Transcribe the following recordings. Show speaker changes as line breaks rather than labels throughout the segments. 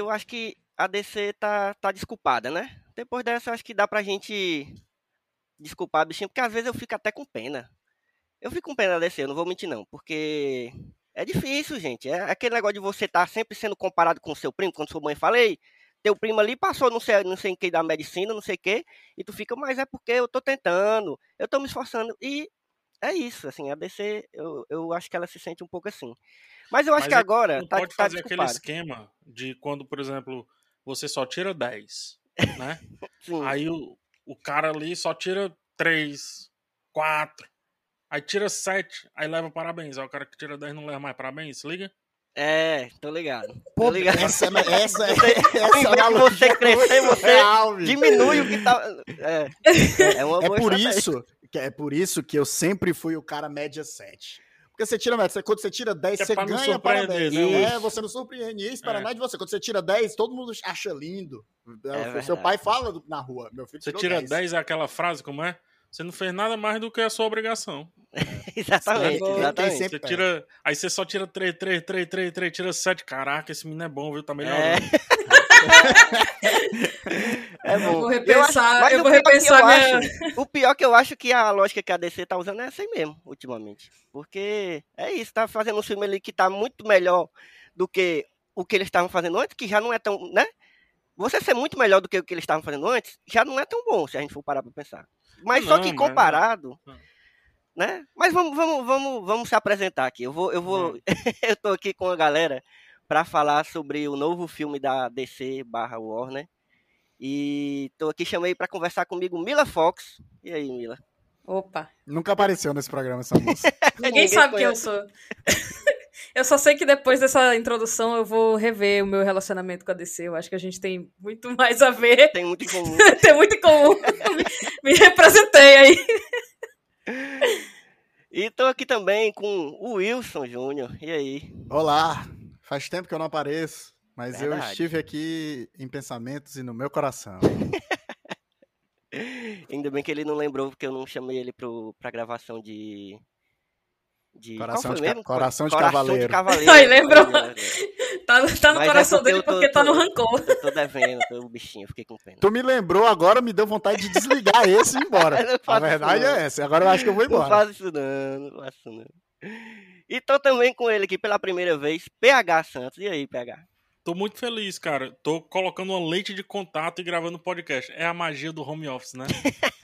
eu acho que a DC tá, tá desculpada, né? Depois dessa, acho que dá pra gente desculpar, bichinho, porque às vezes eu fico até com pena. Eu fico com pena da DC, eu não vou mentir não, porque é difícil, gente. É aquele negócio de você estar sempre sendo comparado com seu primo, quando sua mãe fala, ei, teu primo ali passou não sei, não sei em que da medicina, não sei o que, e tu fica, mas é porque eu tô tentando, eu tô me esforçando, e é isso, assim, a DC, eu, eu acho que ela se sente um pouco assim. Mas eu acho
Mas
que
é-
agora
Não
tá,
pode
tá
fazer aquele
desculpada.
esquema de quando, por exemplo, você só tira 10, né? Aí o, o cara ali só tira 3, 4, aí tira 7, aí leva parabéns. Aí o cara que tira 10 não leva mais parabéns, se liga?
É, tô ligado.
Pô,
tô ligado.
essa, é- essa, é-
Você-
essa
invés de
analogia
você
é
crescer, você
real.
Diminui o que tá. É, é, é uma
É
boa
por
estratégia.
isso, que é por isso que eu sempre fui o cara média 7. Porque você tira média, quando você tira 10,
Que é
você ganha parabéns.
né,
É, você não surpreende. Ninguém espera
É.
nada de você. Quando você tira 10, todo mundo acha lindo.
É
o seu
verdade.
pai fala do- na rua, meu filho
Você tira
10.
10 é aquela frase, como é? Você não fez nada mais do que a sua obrigação.
Exatamente, exatamente.
Você tira. Aí você só tira 3, 3, 3, 3, 3, tira 7. Caraca, esse menino é bom, viu? Tá melhorando.
É. É bom.
Eu vou repensar,
mas
eu
o
vou
pior que
repensar
eu
minha-
acho- o pior que eu acho que a lógica que a DC tá usando é essa aí mesmo, ultimamente. Porque é isso, tá fazendo um filme ali que tá muito melhor do que o que eles estavam fazendo antes, que já não é tão, né? Você ser muito melhor do que o que eles estavam fazendo antes, já não é tão bom, se a gente for parar pra pensar. Mas só
Não,
que
mas-
comparado,
não.
né? Mas vamos, vamos, vamos, vamos se apresentar aqui. Eu vou, eu vou, eu tô aqui com a galera para falar sobre o novo filme da DC barra Warner. E tô aqui, chamei para conversar comigo Mila Fox. E aí, Mila?
Opa.
Nunca apareceu nesse programa essa moça.
Ninguém,
Ninguém
sabe quem eu sou. eu só sei que depois dessa introdução eu vou rever o meu relacionamento com a DC. Eu acho que a gente tem muito mais a ver.
Tem muito em comum.
tem muito em comum. me, me representei aí.
e tô aqui também com o Wilson Júnior. E aí?
Olá, faz tempo que eu não apareço, mas eu
Verdade.
estive aqui em pensamentos e no meu coração.
Ainda bem que ele não lembrou, porque eu não chamei ele pro, pra gravação de. de
Coração de ca-
mesmo?
Coração de
Coração
Cavaleiro.
de Cavaleiro.
Ai, lembrou. Tá, tá no
Mas é
coração
porque
dele
eu tô-
porque tá no
tô-
rancor.
Eu tô devendo, tô bichinho, fiquei com pena.
Tu me lembrou agora, me deu vontade de desligar esse e ir embora.
Não
A
faço
verdade
isso, não.
é essa. Agora eu acho que eu vou
Não
embora.
faz isso não, não faço isso não. E tô também com ele aqui pela primeira vez, PH Santos. E aí, PH?
Tô muito feliz, cara. Tô colocando uma lente de contato e gravando podcast. É a magia do home office, né?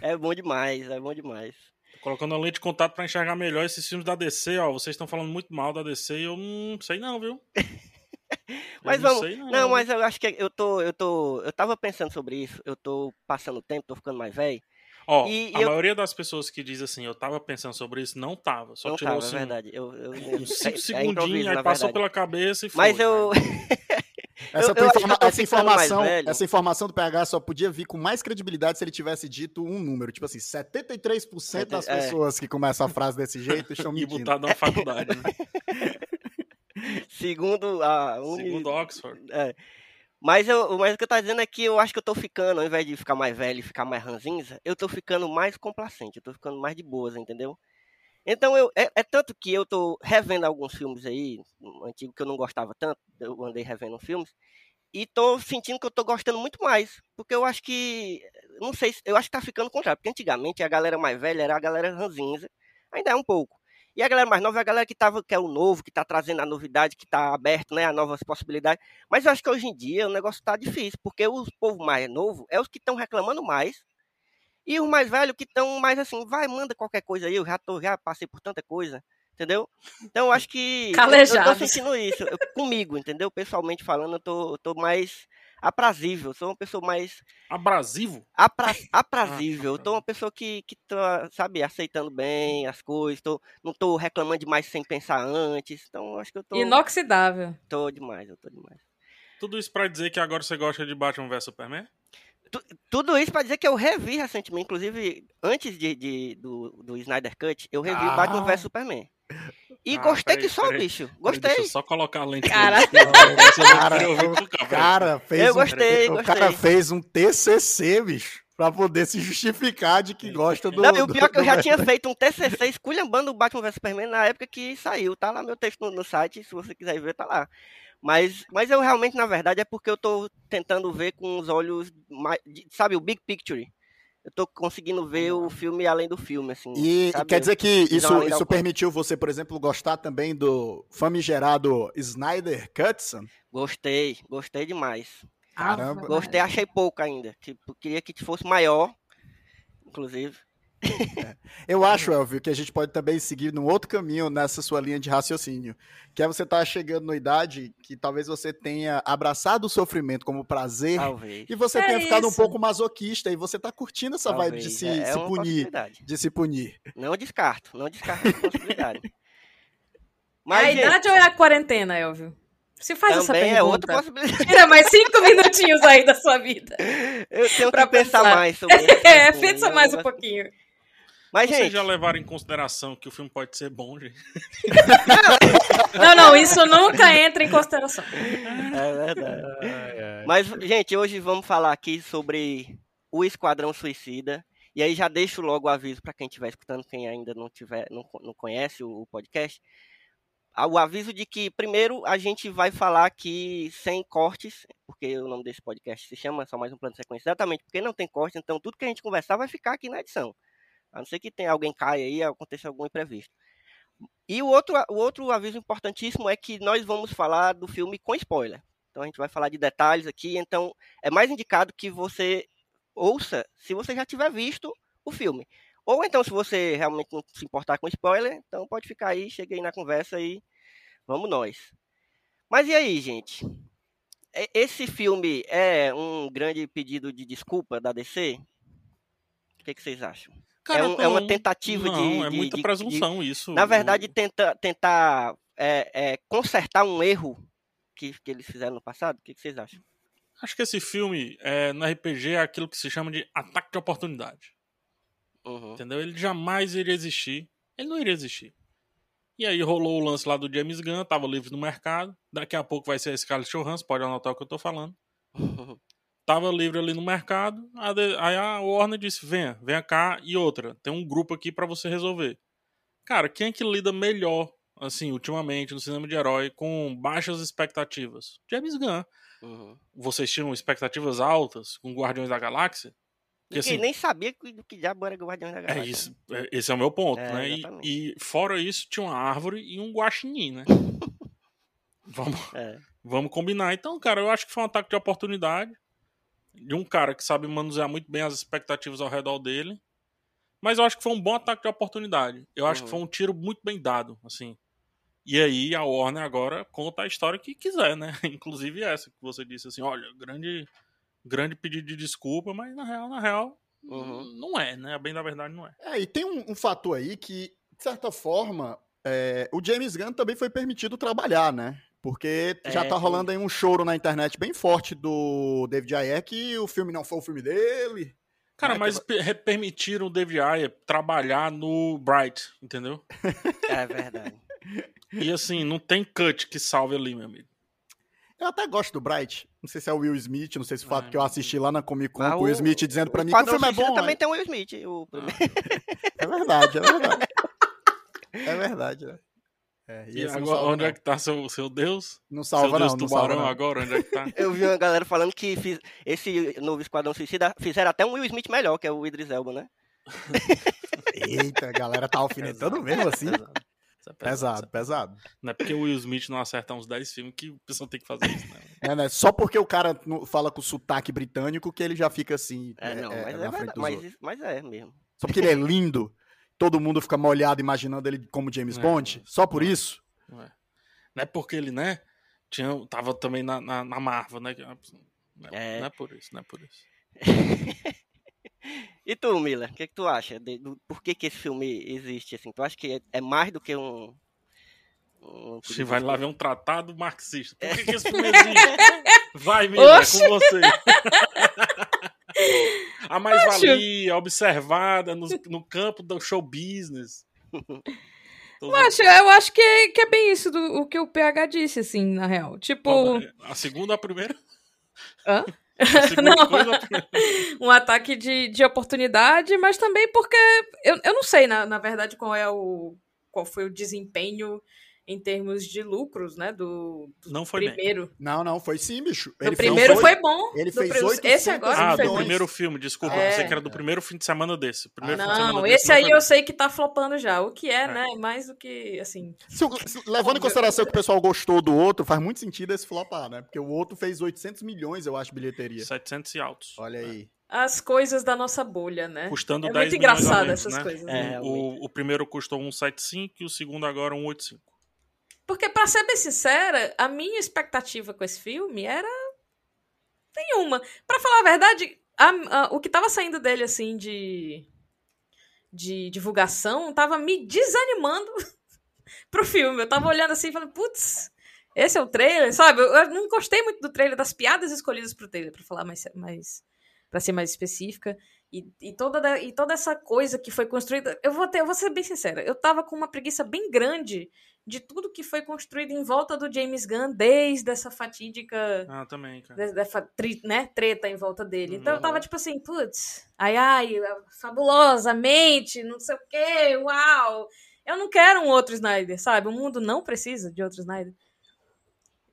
É bom demais, é bom demais.
Tô colocando uma lente de contato pra enxergar melhor esses filmes da DC, ó. Vocês estão falando muito mal da DC e eu não sei não, viu?
Mas
não
vamos.
sei
Não,
não,
mas eu acho que eu tô, eu tô, eu tava pensando sobre isso. Eu tô passando o tempo, tô ficando mais velho.
Ó,
E
a
eu-
maioria das pessoas que diz assim, eu tava pensando sobre isso, não tava. Só
Não
tirou
tava, é
assim,
verdade. Eu, eu,
uns
é-
5
é
segundinhos,
improviso,
aí passou
verdade.
pela cabeça e foi.
Mas eu,
Essa,
Eu- eu
informa- essa informação, essa informação do PH só podia vir com mais credibilidade se ele tivesse dito um número. Tipo assim, 73% das
É.
pessoas que começam a frase desse jeito estão
e
mentindo.
botado na faculdade, né?
segundo a Uni,
Segundo Oxford.
É. Mas, eu, mas o que eu tô dizendo é que eu acho que eu tô ficando, ao invés de ficar mais velho e ficar mais ranzinza, eu tô ficando mais complacente, eu tô ficando mais de boas, entendeu? Então, eu, é, é tanto que eu tô revendo alguns filmes aí, um antigo que eu não gostava tanto, eu andei revendo filmes, e tô sentindo que eu tô gostando muito mais, porque eu acho que, não sei, se- eu acho que tá ficando contrário, porque antigamente a galera mais velha era a galera ranzinza, ainda é um pouco. E a galera mais nova é a galera que, tava, que é o novo, que tá trazendo a novidade, que tá aberto, né, a novas possibilidades. Mas eu acho que hoje em dia o negócio tá difícil, porque o povo mais novo é os que estão reclamando mais. E os mais velhos que estão mais assim, vai, manda qualquer coisa aí, eu já, tô, já passei por tanta coisa, entendeu? Então eu acho que. Eu, eu tô sentindo isso. eu- comigo, entendeu? Pessoalmente falando, eu tô, eu tô mais aprazível. Sou uma pessoa mais
Abrasivo?
apra, aprazível. Eu tô uma pessoa que, que tô, sabe, aceitando bem as coisas. Tô, não tô reclamando demais sem pensar antes. Então acho que eu tô,
Inoxidável.
tô demais, eu tô demais.
Tudo isso pra dizer que agora você gosta de Batman vs Superman?
Tudo isso pra dizer que eu revi recentemente, inclusive antes de, de- do, do Snyder Cut, eu revi
Ah.
Batman vs Superman. E
Ah,
gostei
peraí,
que só,
peraí.
bicho.
Peraí,
Gostei.
Deixa eu só colocar a lente.
Cara.
Cara, o
o cara.
fez
Eu
um,
gostei,
o
gostei.
cara fez um TCC, bicho, pra poder se justificar de que gosta do
Não, e o pior é que eu já
do-
tinha feito um TCC esculhambando o Batman vs Superman na época que saiu. Tá lá meu texto no, no site, se você quiser ver, tá lá. Mas, mas eu realmente, na verdade, é porque eu tô tentando ver com os olhos, mais, sabe, o big picture. Eu tô conseguindo ver o filme além do filme, assim.
E
sabe?
quer dizer que isso, isso permitiu você, por exemplo, gostar também do famigerado Snyder Cutson?
Gostei, gostei demais.
Caramba.
Gostei, achei pouco ainda. Tipo, queria que fosse maior, inclusive.
Eu acho, Elvio, que a gente pode também seguir num outro caminho nessa sua linha de raciocínio. Que é você estar chegando na idade que talvez você tenha abraçado o sofrimento como prazer
Talvez.
e você
É
tenha ficado um
isso.
pouco masoquista e você tá curtindo essa vibe de
talvez.
se,
é, é
se punir. De se punir.
Não descarto, não descarto essa possibilidade.
é
Mas,
a
gente,
idade ou é a quarentena, Elvio? Se faz essa
também
pergunta.
é outra possibilidade.
Tira mais cinco minutinhos aí da sua vida.
Eu tenho
Pra
que pensar,
pensar.
mais sobre isso.
É, pensa mais um pouquinho.
Mas,
Vocês
gente,
já levaram em consideração que o filme pode ser bom, gente?
Não, não, isso nunca entra em consideração.
é verdade. Mas, gente, hoje vamos falar aqui sobre o Esquadrão Suicida. E aí já deixo logo o aviso para quem estiver escutando, quem ainda não, tiver, não, não conhece o, o podcast. Ah, O aviso de que, primeiro, a gente vai falar aqui sem cortes, porque o nome desse podcast se chama Só Mais Um Plano de Sequência, exatamente porque não tem cortes, então tudo que a gente conversar vai ficar aqui na edição. A não ser que tenha alguém caia aí, aconteça algum imprevisto. E o outro, o outro aviso importantíssimo é que nós vamos falar do filme com spoiler. Então a gente vai falar de detalhes aqui, então é mais indicado que você ouça se você já tiver visto o filme. Ou então, se você realmente não se importar com spoiler, então pode ficar aí, chega aí na conversa e vamos nós. Mas e aí, gente? Esse filme é um grande pedido de desculpa da DC? O que, que vocês acham? É, um- é uma
não.
tentativa
não,
de,
é
de-
muita
de-
presunção isso.
de- Na verdade, tenta, tentar é, é, consertar um erro que, que eles fizeram no passado? O que, que vocês acham?
Acho que esse filme, é, no RPG, é aquilo que se chama de ataque de oportunidade.
Uhum.
Entendeu? Ele jamais iria existir. Ele não iria existir. E aí rolou o lance lá do James Gunn, tava livre no mercado. Daqui a pouco vai ser a Scarlett Johansson, pode anotar o que eu tô falando. Tava livre ali no mercado. Aí a Warner disse: venha, venha cá. E outra, tem um grupo aqui pra você resolver. Cara, quem é que lida melhor, assim, ultimamente, no cinema de herói, com baixas expectativas? James Gunn.
Uhum.
Vocês tinham expectativas altas com Guardiões da Galáxia? Porque, assim,
nem sabia que- do que diabo era Guardiões da
é
Galáxia.
isso, é- esse é o meu ponto,
É,
né? E, e fora isso, tinha uma árvore e um guaxinim, né? vamos,
É.
vamos combinar. Então, cara, eu acho que foi um ataque de oportunidade de um cara que sabe manusear muito bem as expectativas ao redor dele. Mas eu acho que foi um bom ataque de oportunidade. Eu acho que
Uhum.
foi um tiro muito bem dado, assim. E aí a Warner agora conta a história que quiser, né? Inclusive essa que você disse assim, olha, grande grande pedido de desculpa, mas na real, na real,
Uhum.
não é, né? Bem da verdade não é.
É, e tem um, um fator aí que, de certa forma, é, o James Gunn também foi permitido trabalhar, né? Porque já
É,
tá
sim.
rolando aí um choro na internet bem forte do David Ayer que o filme não foi o filme dele.
Cara,
Né,
mas permitiram o David Ayer trabalhar no Bright, entendeu?
É verdade.
E assim, não tem cut que salve ali, meu amigo.
Eu até gosto do Bright. Não sei se é o Will Smith, não sei se o fato
Ah,
que eu assisti lá na Comic Con
Mas
com o Will Smith dizendo pra mim que o filme é bom.
também
é-
tem o Will Smith. O primeiro.
É verdade, é verdade. é verdade, né? É, e
E
não
agora,
salva,
onde
não.
é que tá seu, seu Deus?
Não
seu
salva,
Deus
não, não salva,
tubarão
não.
agora, onde é que tá?
Eu vi uma galera falando que fiz- esse novo Esquadrão Suicida fizeram até um Will Smith melhor, que é o Idris Elba, né?
Eita, a galera tá alfinetando mesmo assim.
Isso é
Pesado,
é
pesado.
Não é porque o Will Smith não acerta uns 10 filmes que o pessoal tem que fazer isso, né?
É, né? Só porque o cara não fala com sotaque britânico que ele já fica assim.
É, não, mas é,
na frente
verdade, mas, mas é mesmo.
Só porque ele é lindo, todo mundo fica molhado imaginando ele como James
É,
Bond. Só por isso.
Não é, não é porque ele, né? Tinha, tava também na, na, na Marvel, né? Não é,
É.
não é por isso, não é por isso.
E tu, Mila, o que, que tu acha? de- do, por que, que esse filme existe assim? Tu acha que é, é mais do que um. um
Você vai lá ver um tratado marxista. Por que, que esse filme existe? Vai, Mila, é com você. A mais-valia observada no, no campo do show business.
Macho, eu acho que é, que é bem isso do o que o PH disse, assim, na real. Tipo,
Qual- A segunda, a primeira?
Hã?
A segunda
Não.
coisa, a primeira.
um ataque de, de oportunidade, mas também porque eu, eu não sei, na, na verdade, qual é o. qual foi o desempenho em termos de lucros, né? Do, do
Não foi bem.
primeiro.
Não, não, foi sim, bicho.
O primeiro foi, bom.
ele fez
pri-
800
Esse agora
Ah,
não foi
do primeiro filme, desculpa.
É.
Pensei que era do primeiro fim de semana desse. Primeiro fim de semana
Não,
desse
esse
não
aí
foi
eu
bem.
sei que tá flopando já. O que é,
É.
né? Mais do que, assim.
Se se- levando em consideração que o pessoal gostou do outro, faz muito sentido esse flopar, né? Porque o outro fez 800 milhões, eu acho, bilheteria.
700 e altos.
Olha aí.
As coisas da nossa bolha, né?
Custando
É
10
muito engraçado
menos,
essas
né?
coisas.
É,
né?
realmente.
O, o primeiro custou 175 e o segundo agora 185.
Porque, pra ser bem sincera, a minha expectativa com esse filme era. nenhuma. Pra falar a verdade, a- a- o que tava saindo dele, assim, de. de divulgação, tava me desanimando pro filme. Eu tava olhando assim e falando, putz, esse é o trailer, sabe? Eu, eu não gostei muito do trailer, das piadas escolhidas pro trailer, pra falar mais. mais para ser mais específica. E, e, toda, da- e toda essa coisa que foi construída. Eu vou, ter, eu vou ser bem sincera, eu tava com uma preguiça bem grande de tudo que foi construído em volta do James Gunn, desde essa fatídica
Ah, também, cara.
de- dessa tri- né, treta em volta dele. Então eu
Uhum.
tava tipo assim, putz, ai ai, fabulosamente, não sei o quê, uau. Eu não quero um outro Snyder, sabe? O mundo não precisa de outro Snyder.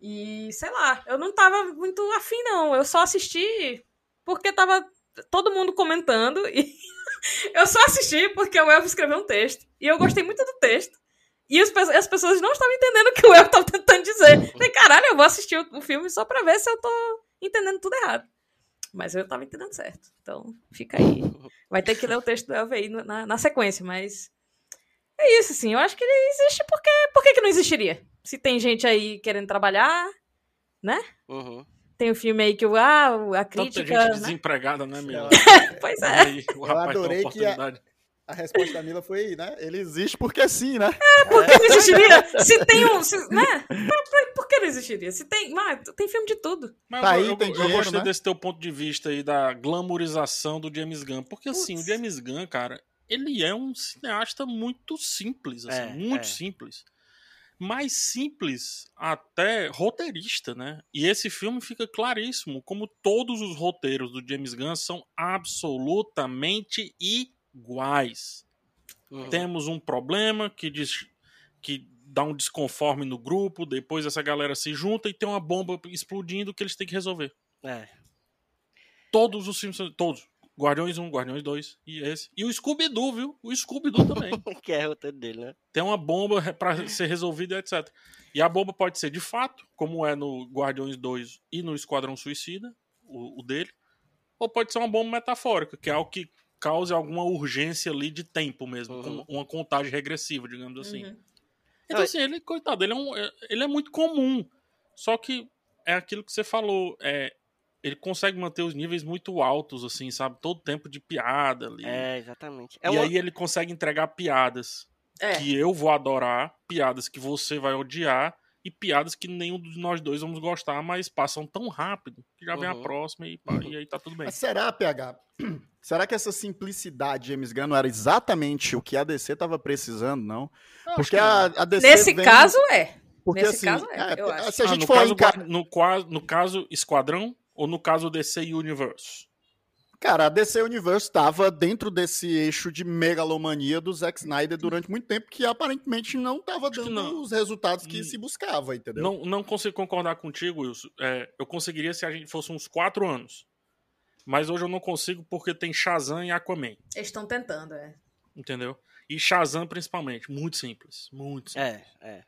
E sei lá, eu não tava muito afim, não. Eu só assisti porque tava todo mundo comentando e eu só assisti porque o Elvio escreveu um texto. E eu gostei muito do texto. E as, pe- as pessoas não estavam entendendo o que o Elvio tava tentando dizer. Falei, caralho, eu vou assistir o, o filme só pra ver se eu tô entendendo tudo errado. Mas eu tava entendendo certo. Então, fica aí. Vai ter que ler o texto do Elvio aí no- na, na sequência, mas. É isso, assim. Eu acho que ele existe porque. Por que, que não existiria? Se tem gente aí querendo trabalhar,
Uhum.
tem o filme aí que o. Ah, a
Tanta
crítica.
gente
né?
desempregada, né, meu?
Pois é.
Aí, o
Eu
rapaz tem uma
adorei que a-
oportunidade.
A resposta da Mila foi, né? Ele existe porque sim, né?
Por que não existiria? Se tem um. se- né? Por, por- que não existiria? Se tem. Mas tem filme de tudo.
Mas
Tá
eu,
aí,
eu-
tem
eu
dinheiro,
gostei
né?
desse teu ponto de vista aí da glamorização do James Gunn. Porque assim, o
Putz.
James Gunn, cara, ele é um cineasta muito simples, assim,
É,
muito
é.
simples. Mais simples até roteirista, né? E esse filme fica claríssimo, como todos os roteiros do James Gunn são absolutamente iguais.
Uhum.
Temos um problema que diz que dá um desconforme no grupo, depois essa galera se junta e tem uma bomba explodindo que eles têm que resolver.
É.
Todos os filmes, são- todos. Guardiões 1, Guardiões 2 e esse. E o Scooby-Doo, viu? O Scooby-Doo também.
que é o dele, né?
tem uma bomba pra ser resolvida, etc. E a bomba pode ser de fato, como é no Guardiões 2 e no Esquadrão Suicida, o, o dele, ou pode ser uma bomba metafórica, que é algo que cause alguma urgência ali de tempo mesmo,
Uhum.
uma contagem regressiva, digamos assim.
Uhum.
Então, assim, ele, coitado, ele é, um, é- ele é muito comum. Só que é aquilo que você falou. É, ele consegue manter os níveis muito altos, assim, sabe? Todo tempo de piada ali.
É, exatamente. É
e
uma...
aí ele consegue entregar piadas
É.
que eu vou adorar, piadas que você vai odiar e piadas que nenhum de nós dois vamos gostar, mas passam tão rápido que já vem a
Uhum.
próxima e, pá, e aí tá tudo bem.
Mas será, PH? Será que essa simplicidade de James Gunn não era exatamente o que a DC tava precisando, não? Porque a, a DC
Nesse
vem-
caso, é.
porque,
nesse
assim,
caso é, eu acho.
Se a
Ah,
gente
no,
for
caso,
encar-
no, no caso Esquadrão ou no caso DC Universe?
Cara, a DC Universe estava dentro desse eixo de megalomania do Zack Snyder durante muito tempo, que aparentemente não estava dando
não.
os resultados que se buscava, entendeu?
Não, não consigo concordar contigo, Wilson. É, eu conseguiria se a gente fosse uns quatro anos. Mas hoje eu não consigo porque tem Shazam e Aquaman.
Eles estão tentando, é.
Entendeu? E Shazam, principalmente. Muito simples. Muito simples.
É, é.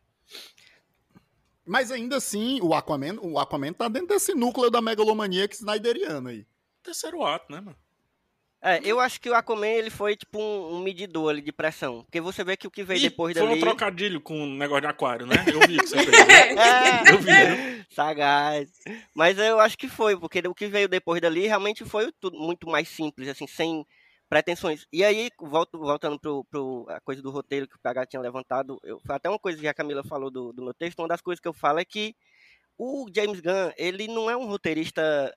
Mas ainda assim, o Aquaman, o Aquaman tá dentro desse núcleo da megalomania que snyderiano aí.
Terceiro ato, né, mano?
É, eu acho que o Aquaman ele foi tipo um, um medidor ali de pressão. Porque você vê que o que veio
Ih,
depois
foi
dali.
um trocadilho com um negócio de aquário, né? Eu vi que você fez.
É,
Eu vi, né?
sagaz. Mas eu acho que foi, porque o que veio depois dali realmente foi tudo muito mais simples, assim, sem pretensões. E aí, volto, voltando pro, pro a coisa do roteiro que o PH tinha levantado, eu, foi até uma coisa que a Camila falou do, do meu texto, uma das coisas que eu falo é que o James Gunn, ele não é um roteirista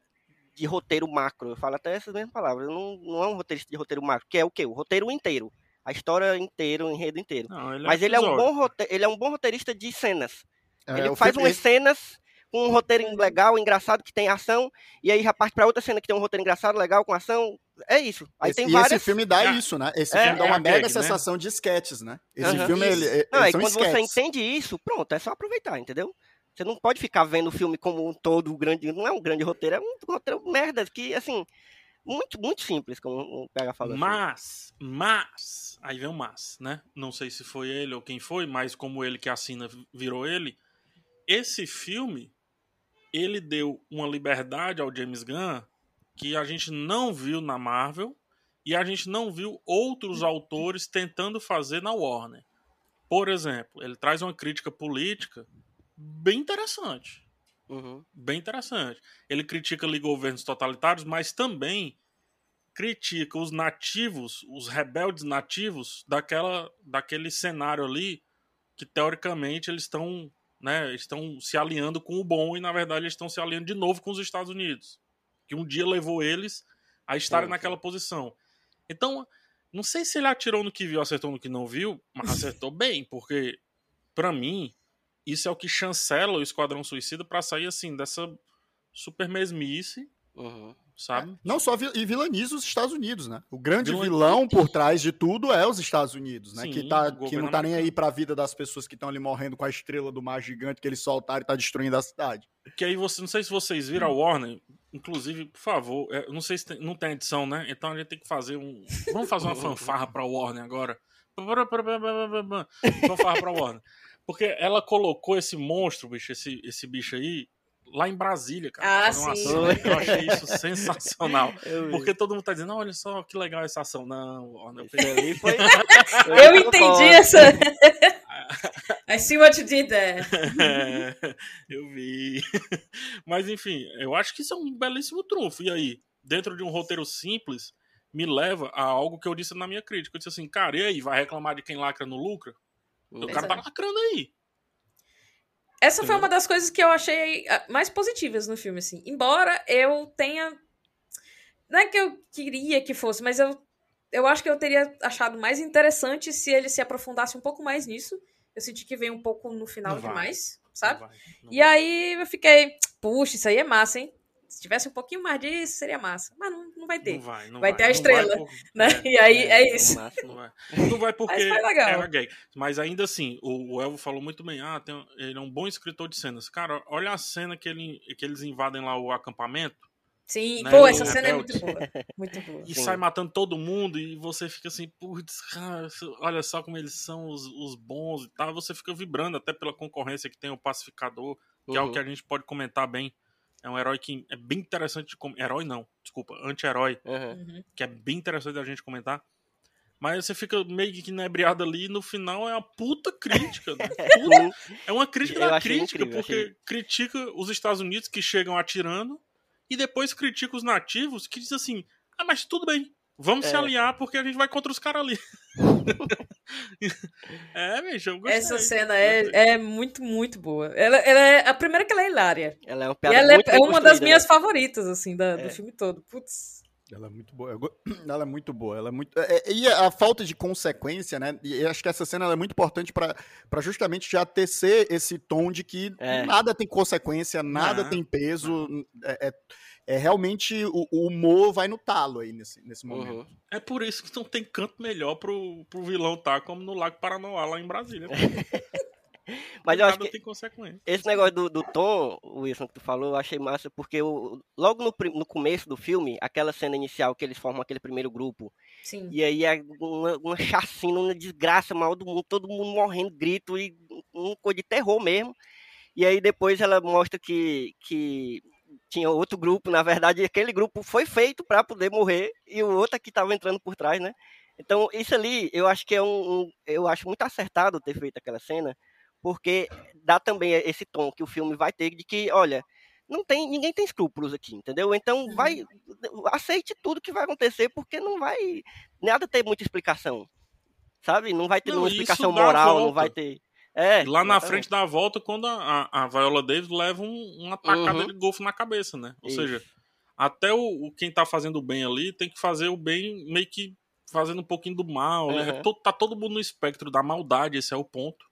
de roteiro macro, eu falo até essas mesmas palavras, não, não é um roteirista de roteiro macro, que é o quê? O roteiro inteiro, a história inteira, o enredo inteiro.
Não, ele
Mas ele é, um bom rote- ele é um bom roteirista de cenas.
É,
ele faz umas cenas com um roteiro legal, engraçado, que tem ação, e aí já parte pra outra cena que tem um roteiro engraçado, legal, com ação. É isso. Aí
esse,
tem
e
várias.
esse filme dá
É.
isso, né? Esse
É,
filme dá
é
uma
a
mega
gag, né?
sensação de sketches, né? Esse
Aham.
filme, ele,
Isso.
ele-
Não, aí
são
quando você entende isso, pronto, é só aproveitar, entendeu? Você não pode ficar vendo o filme como um todo grande. Não é um grande roteiro, é um roteiro merda, que, assim, muito, muito simples, como o PH falou. assim.
Mas, mas, aí vem o mas, né? Não sei se foi ele ou quem foi, mas como ele que assina virou ele, esse filme, ele deu uma liberdade ao James Gunn que a gente não viu na Marvel e a gente não viu outros autores tentando fazer na Warner. Por exemplo, ele traz uma crítica política bem interessante
Uhum.
bem interessante. Ele critica ali governos totalitários, mas também critica os nativos, os rebeldes nativos daquela, daquele cenário ali que teoricamente eles estão, né, estão se alinhando com o bom e na verdade eles estão se alinhando de novo com os Estados Unidos, que um dia levou eles a estarem naquela posição. Então, não sei se ele atirou no que viu, acertou no que não viu, mas acertou bem, porque pra mim isso é o que chancela o Esquadrão Suicida pra sair assim dessa super mesmice,
Uhum.
sabe?
Não só vi e vilaniza os Estados Unidos, né? O grande vilão por trás de tudo é os Estados Unidos, né?
Sim,
que, tá, que não tá nem aí pra vida das pessoas que estão ali morrendo com a estrela do mar gigante que eles soltaram e tá destruindo a cidade.
Que aí você, não sei se vocês viram a Warner, inclusive, por favor, é, não sei se tem- não tem edição, né? Então a gente tem que fazer um, vamos fazer uma fanfarra pra Warner agora. Fanfarra pra Warner. Porque ela colocou esse monstro, bicho, esse, esse bicho aí, lá em Brasília, cara.
Ah, sim.
ação. Eu achei isso sensacional.
Eu vi.
Porque todo mundo tá dizendo, olha só que legal essa ação. Não, Warner, eu
ali foi.
Eu entendi essa. I see what you did there.
É, eu vi. Mas enfim, eu acho que isso é um belíssimo trunfo. E aí, dentro de um roteiro simples, me leva a algo que eu disse na minha crítica. Eu disse assim, cara, e aí, vai reclamar de quem lacra no lucro? O cara tá
Exato.
lacrando aí.
Essa foi uma das coisas que eu achei ah, mais positivas no filme, assim. Embora eu tenha. Não é que eu queria que fosse, mas eu, eu acho que eu teria achado mais interessante se ele se aprofundasse um pouco mais nisso. Eu senti que veio um pouco no final
Não vai.
demais, sabe?
Não vai, não
E aí eu fiquei, puxa, isso aí é massa, hein? Se tivesse um pouquinho mais disso, seria massa. Mas não, não vai ter.
Não vai, não
Vai
vai.
ter a
Não
estrela,
por-
né?
é,
E aí é,
no
isso.
Não vai. Não vai porque era gay. Mas ainda assim, o, o Elvo falou muito bem. Ah, tem- ele é um bom escritor de cenas. Cara, olha a cena que, ele, que eles invadem lá o acampamento.
Sim,
Né,
pô, essa cena é muito boa. Muito boa.
e
Sim.
sai matando todo mundo e você fica assim, putz, cara, olha só como eles são os, os bons e tal. Você fica vibrando até pela concorrência que tem o Pacificador, que é o
Uhum.
que a gente pode comentar bem. É um herói que é bem interessante de comentar. Herói não, desculpa, anti-herói,
Uhum.
Que é bem interessante da gente comentar. Mas você fica meio que inebriado ali e no final é uma puta crítica, né? Puta- é uma crítica da crítica,
incrível,
porque
achei.
critica os Estados Unidos que chegam atirando e depois critica os nativos que diz assim: ah, mas tudo bem, vamos se
É.
aliar porque a gente vai contra os caras ali. é, bicho, eu gostei.
Essa cena é, é muito, muito boa. Ela, ela é, a primeira que ela é hilária.
Ela é uma
E
piada
ela é,
muito
é uma das
construída,
minhas
né?
favoritas, assim, da- do
É.
filme todo. Putz.
Ela é muito boa. Ela é muito boa. Ela é muito. é- é- E a falta de consequência, né? E eu acho que essa cena ela é muito importante pra pra justamente já tecer esse tom de que
É.
nada tem consequência, nada
Não,
tem peso. É, é- é realmente o, o humor vai no talo aí nesse, nesse momento.
Uhum.
É por isso que não tem canto melhor pro, pro vilão tá como no Lago Paranoá, lá em Brasília.
Mas eu acho que
tem consequência.
esse negócio do, do tom, Wilson, que tu falou, eu achei massa, porque o, logo no, no começo do filme, aquela cena inicial que eles formam aquele primeiro grupo,
Sim.
e aí é uma, uma chacina, uma desgraça mal do mundo, todo mundo morrendo, grito, e um coisa de terror mesmo. E aí depois ela mostra que, que tinha outro grupo, na verdade, aquele grupo foi feito para poder morrer, e o outro que estava entrando por trás, né? Então, isso ali, eu acho que é um, um- Eu acho muito acertado ter feito aquela cena, porque dá também esse tom que o filme vai ter de que, olha, não tem, ninguém tem escrúpulos aqui, entendeu? Então vai, aceite tudo que vai acontecer, porque não vai nada ter muita explicação, sabe? Não vai ter
Não, isso
explicação moral, não
volta.
vai ter. É,
Lá na
exatamente.
frente da volta, quando a, a, a Viola Davis leva um, uma tacada
Uhum.
de golfe na cabeça, né? Ou
Isso.
seja, até o, o quem tá fazendo o bem ali tem que fazer o bem meio que fazendo um pouquinho do mal. né?
Uhum.
To- tá todo mundo no espectro da maldade, esse é o ponto.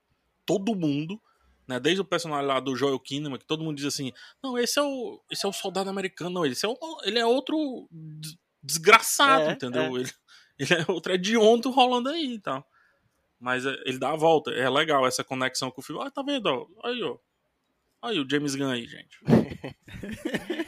Todo mundo. Né, desde o personagem lá do Joel Kinnaman, que todo mundo diz assim: não, esse é o, esse é o soldado americano, não, esse é o, ele é outro des- desgraçado,
É,
entendeu? Ele, ele é outro hediondo rolando aí e tal. Mas é, ele dá a volta, é legal essa conexão com o filme. Ah, tá vendo? ó? Aí, ó. Aí o James Gunn aí, gente.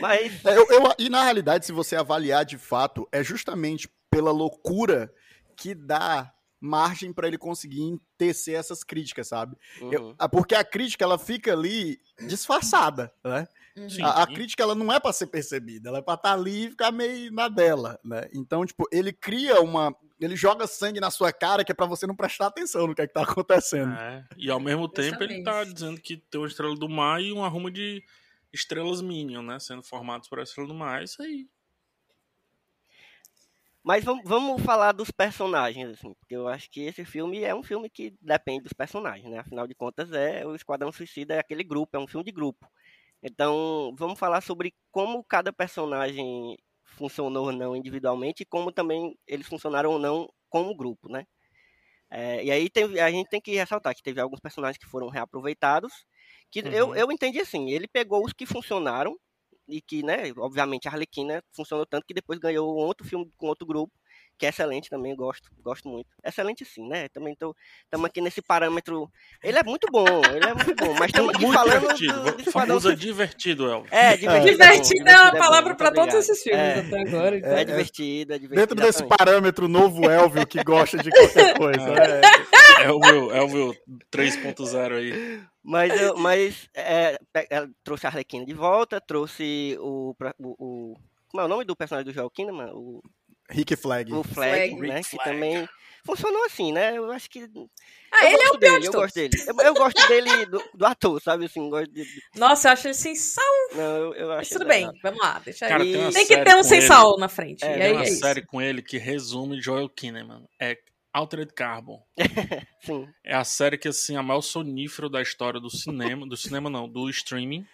Mas
É, eu- eu- e na realidade, se você avaliar de fato, é justamente pela loucura que dá margem para ele conseguir tecer essas críticas, sabe? Eu-
uhum.
ah, porque a crítica ela fica ali disfarçada, né?
Sim.
A, a crítica ela não é para ser percebida, ela é para estar ali e ficar meio na dela, né? Então, tipo, ele cria uma, ele joga sangue na sua cara que é para você não prestar atenção no que é que tá acontecendo.
É, E ao mesmo tempo ele tá dizendo que tem uma estrela do mar e um arrumo de estrelas Minion, né? Sendo formados por estrela do mar. É isso aí.
Mas vamos, vamos falar dos personagens, assim, porque eu acho que esse filme é um filme que depende dos personagens, né? Afinal de contas, é o Esquadrão Suicida é aquele grupo, é um filme de grupo. Então, vamos falar sobre como cada personagem funcionou ou não individualmente e como também eles funcionaram ou não como grupo, né? É, e aí tem- a gente tem que ressaltar que teve alguns personagens que foram reaproveitados, que eu,
Uhum.
eu entendi assim, ele pegou os que funcionaram e que, né, obviamente a Arlequina funcionou tanto que depois ganhou um outro filme com outro grupo, que é excelente também, eu gosto, gosto muito. Excelente sim, né? Também estamos aqui nesse parâmetro. Ele é muito bom, ele é muito bom, mas estamos aqui
Muito
falando
divertido.
do, do
Famoso
Esquadrão
é
Suicida.
divertido, Elvis.
É, divertido.
Divertido
é,
é
bom,
uma
divertido
palavra
muito
todos esses filmes
É,
até agora. então.
é divertido, é divertido.
Dentro desse
exatamente.
parâmetro novo Elvio que gosta de qualquer coisa. é.
É o meu, é o meu 3.0 aí.
Mas, eu, mas é, trouxe a Arlequina de volta, trouxe o, o, o- Como é o nome do personagem do Joel Kinnaman? O,
Rick Flag.
o Flag,
Flag.
né?
Rick
Que
Flag.
também funcionou assim, né? Eu acho que.
Ah,
eu
ele é o pior
dele,
de
Eu
todos.
gosto dele. Eu, eu gosto dele, do, do ator, sabe? Assim, gosto de,
Nossa, eu acho ele sem sal.
não, eu, eu
Mas
acho
tudo
ele
bem,
legal.
vamos lá, deixa
Cara,
aí.
tem
Tem que ter um sem
ele.
sal na frente.
É,
e
tem
aí
Tem uma
é isso.
série com ele que resume Joel Kinnaman. É Altered Carbon.
Sim.
É a série que, assim, é a maior sonífero da história do cinema. Do cinema, não, do streaming.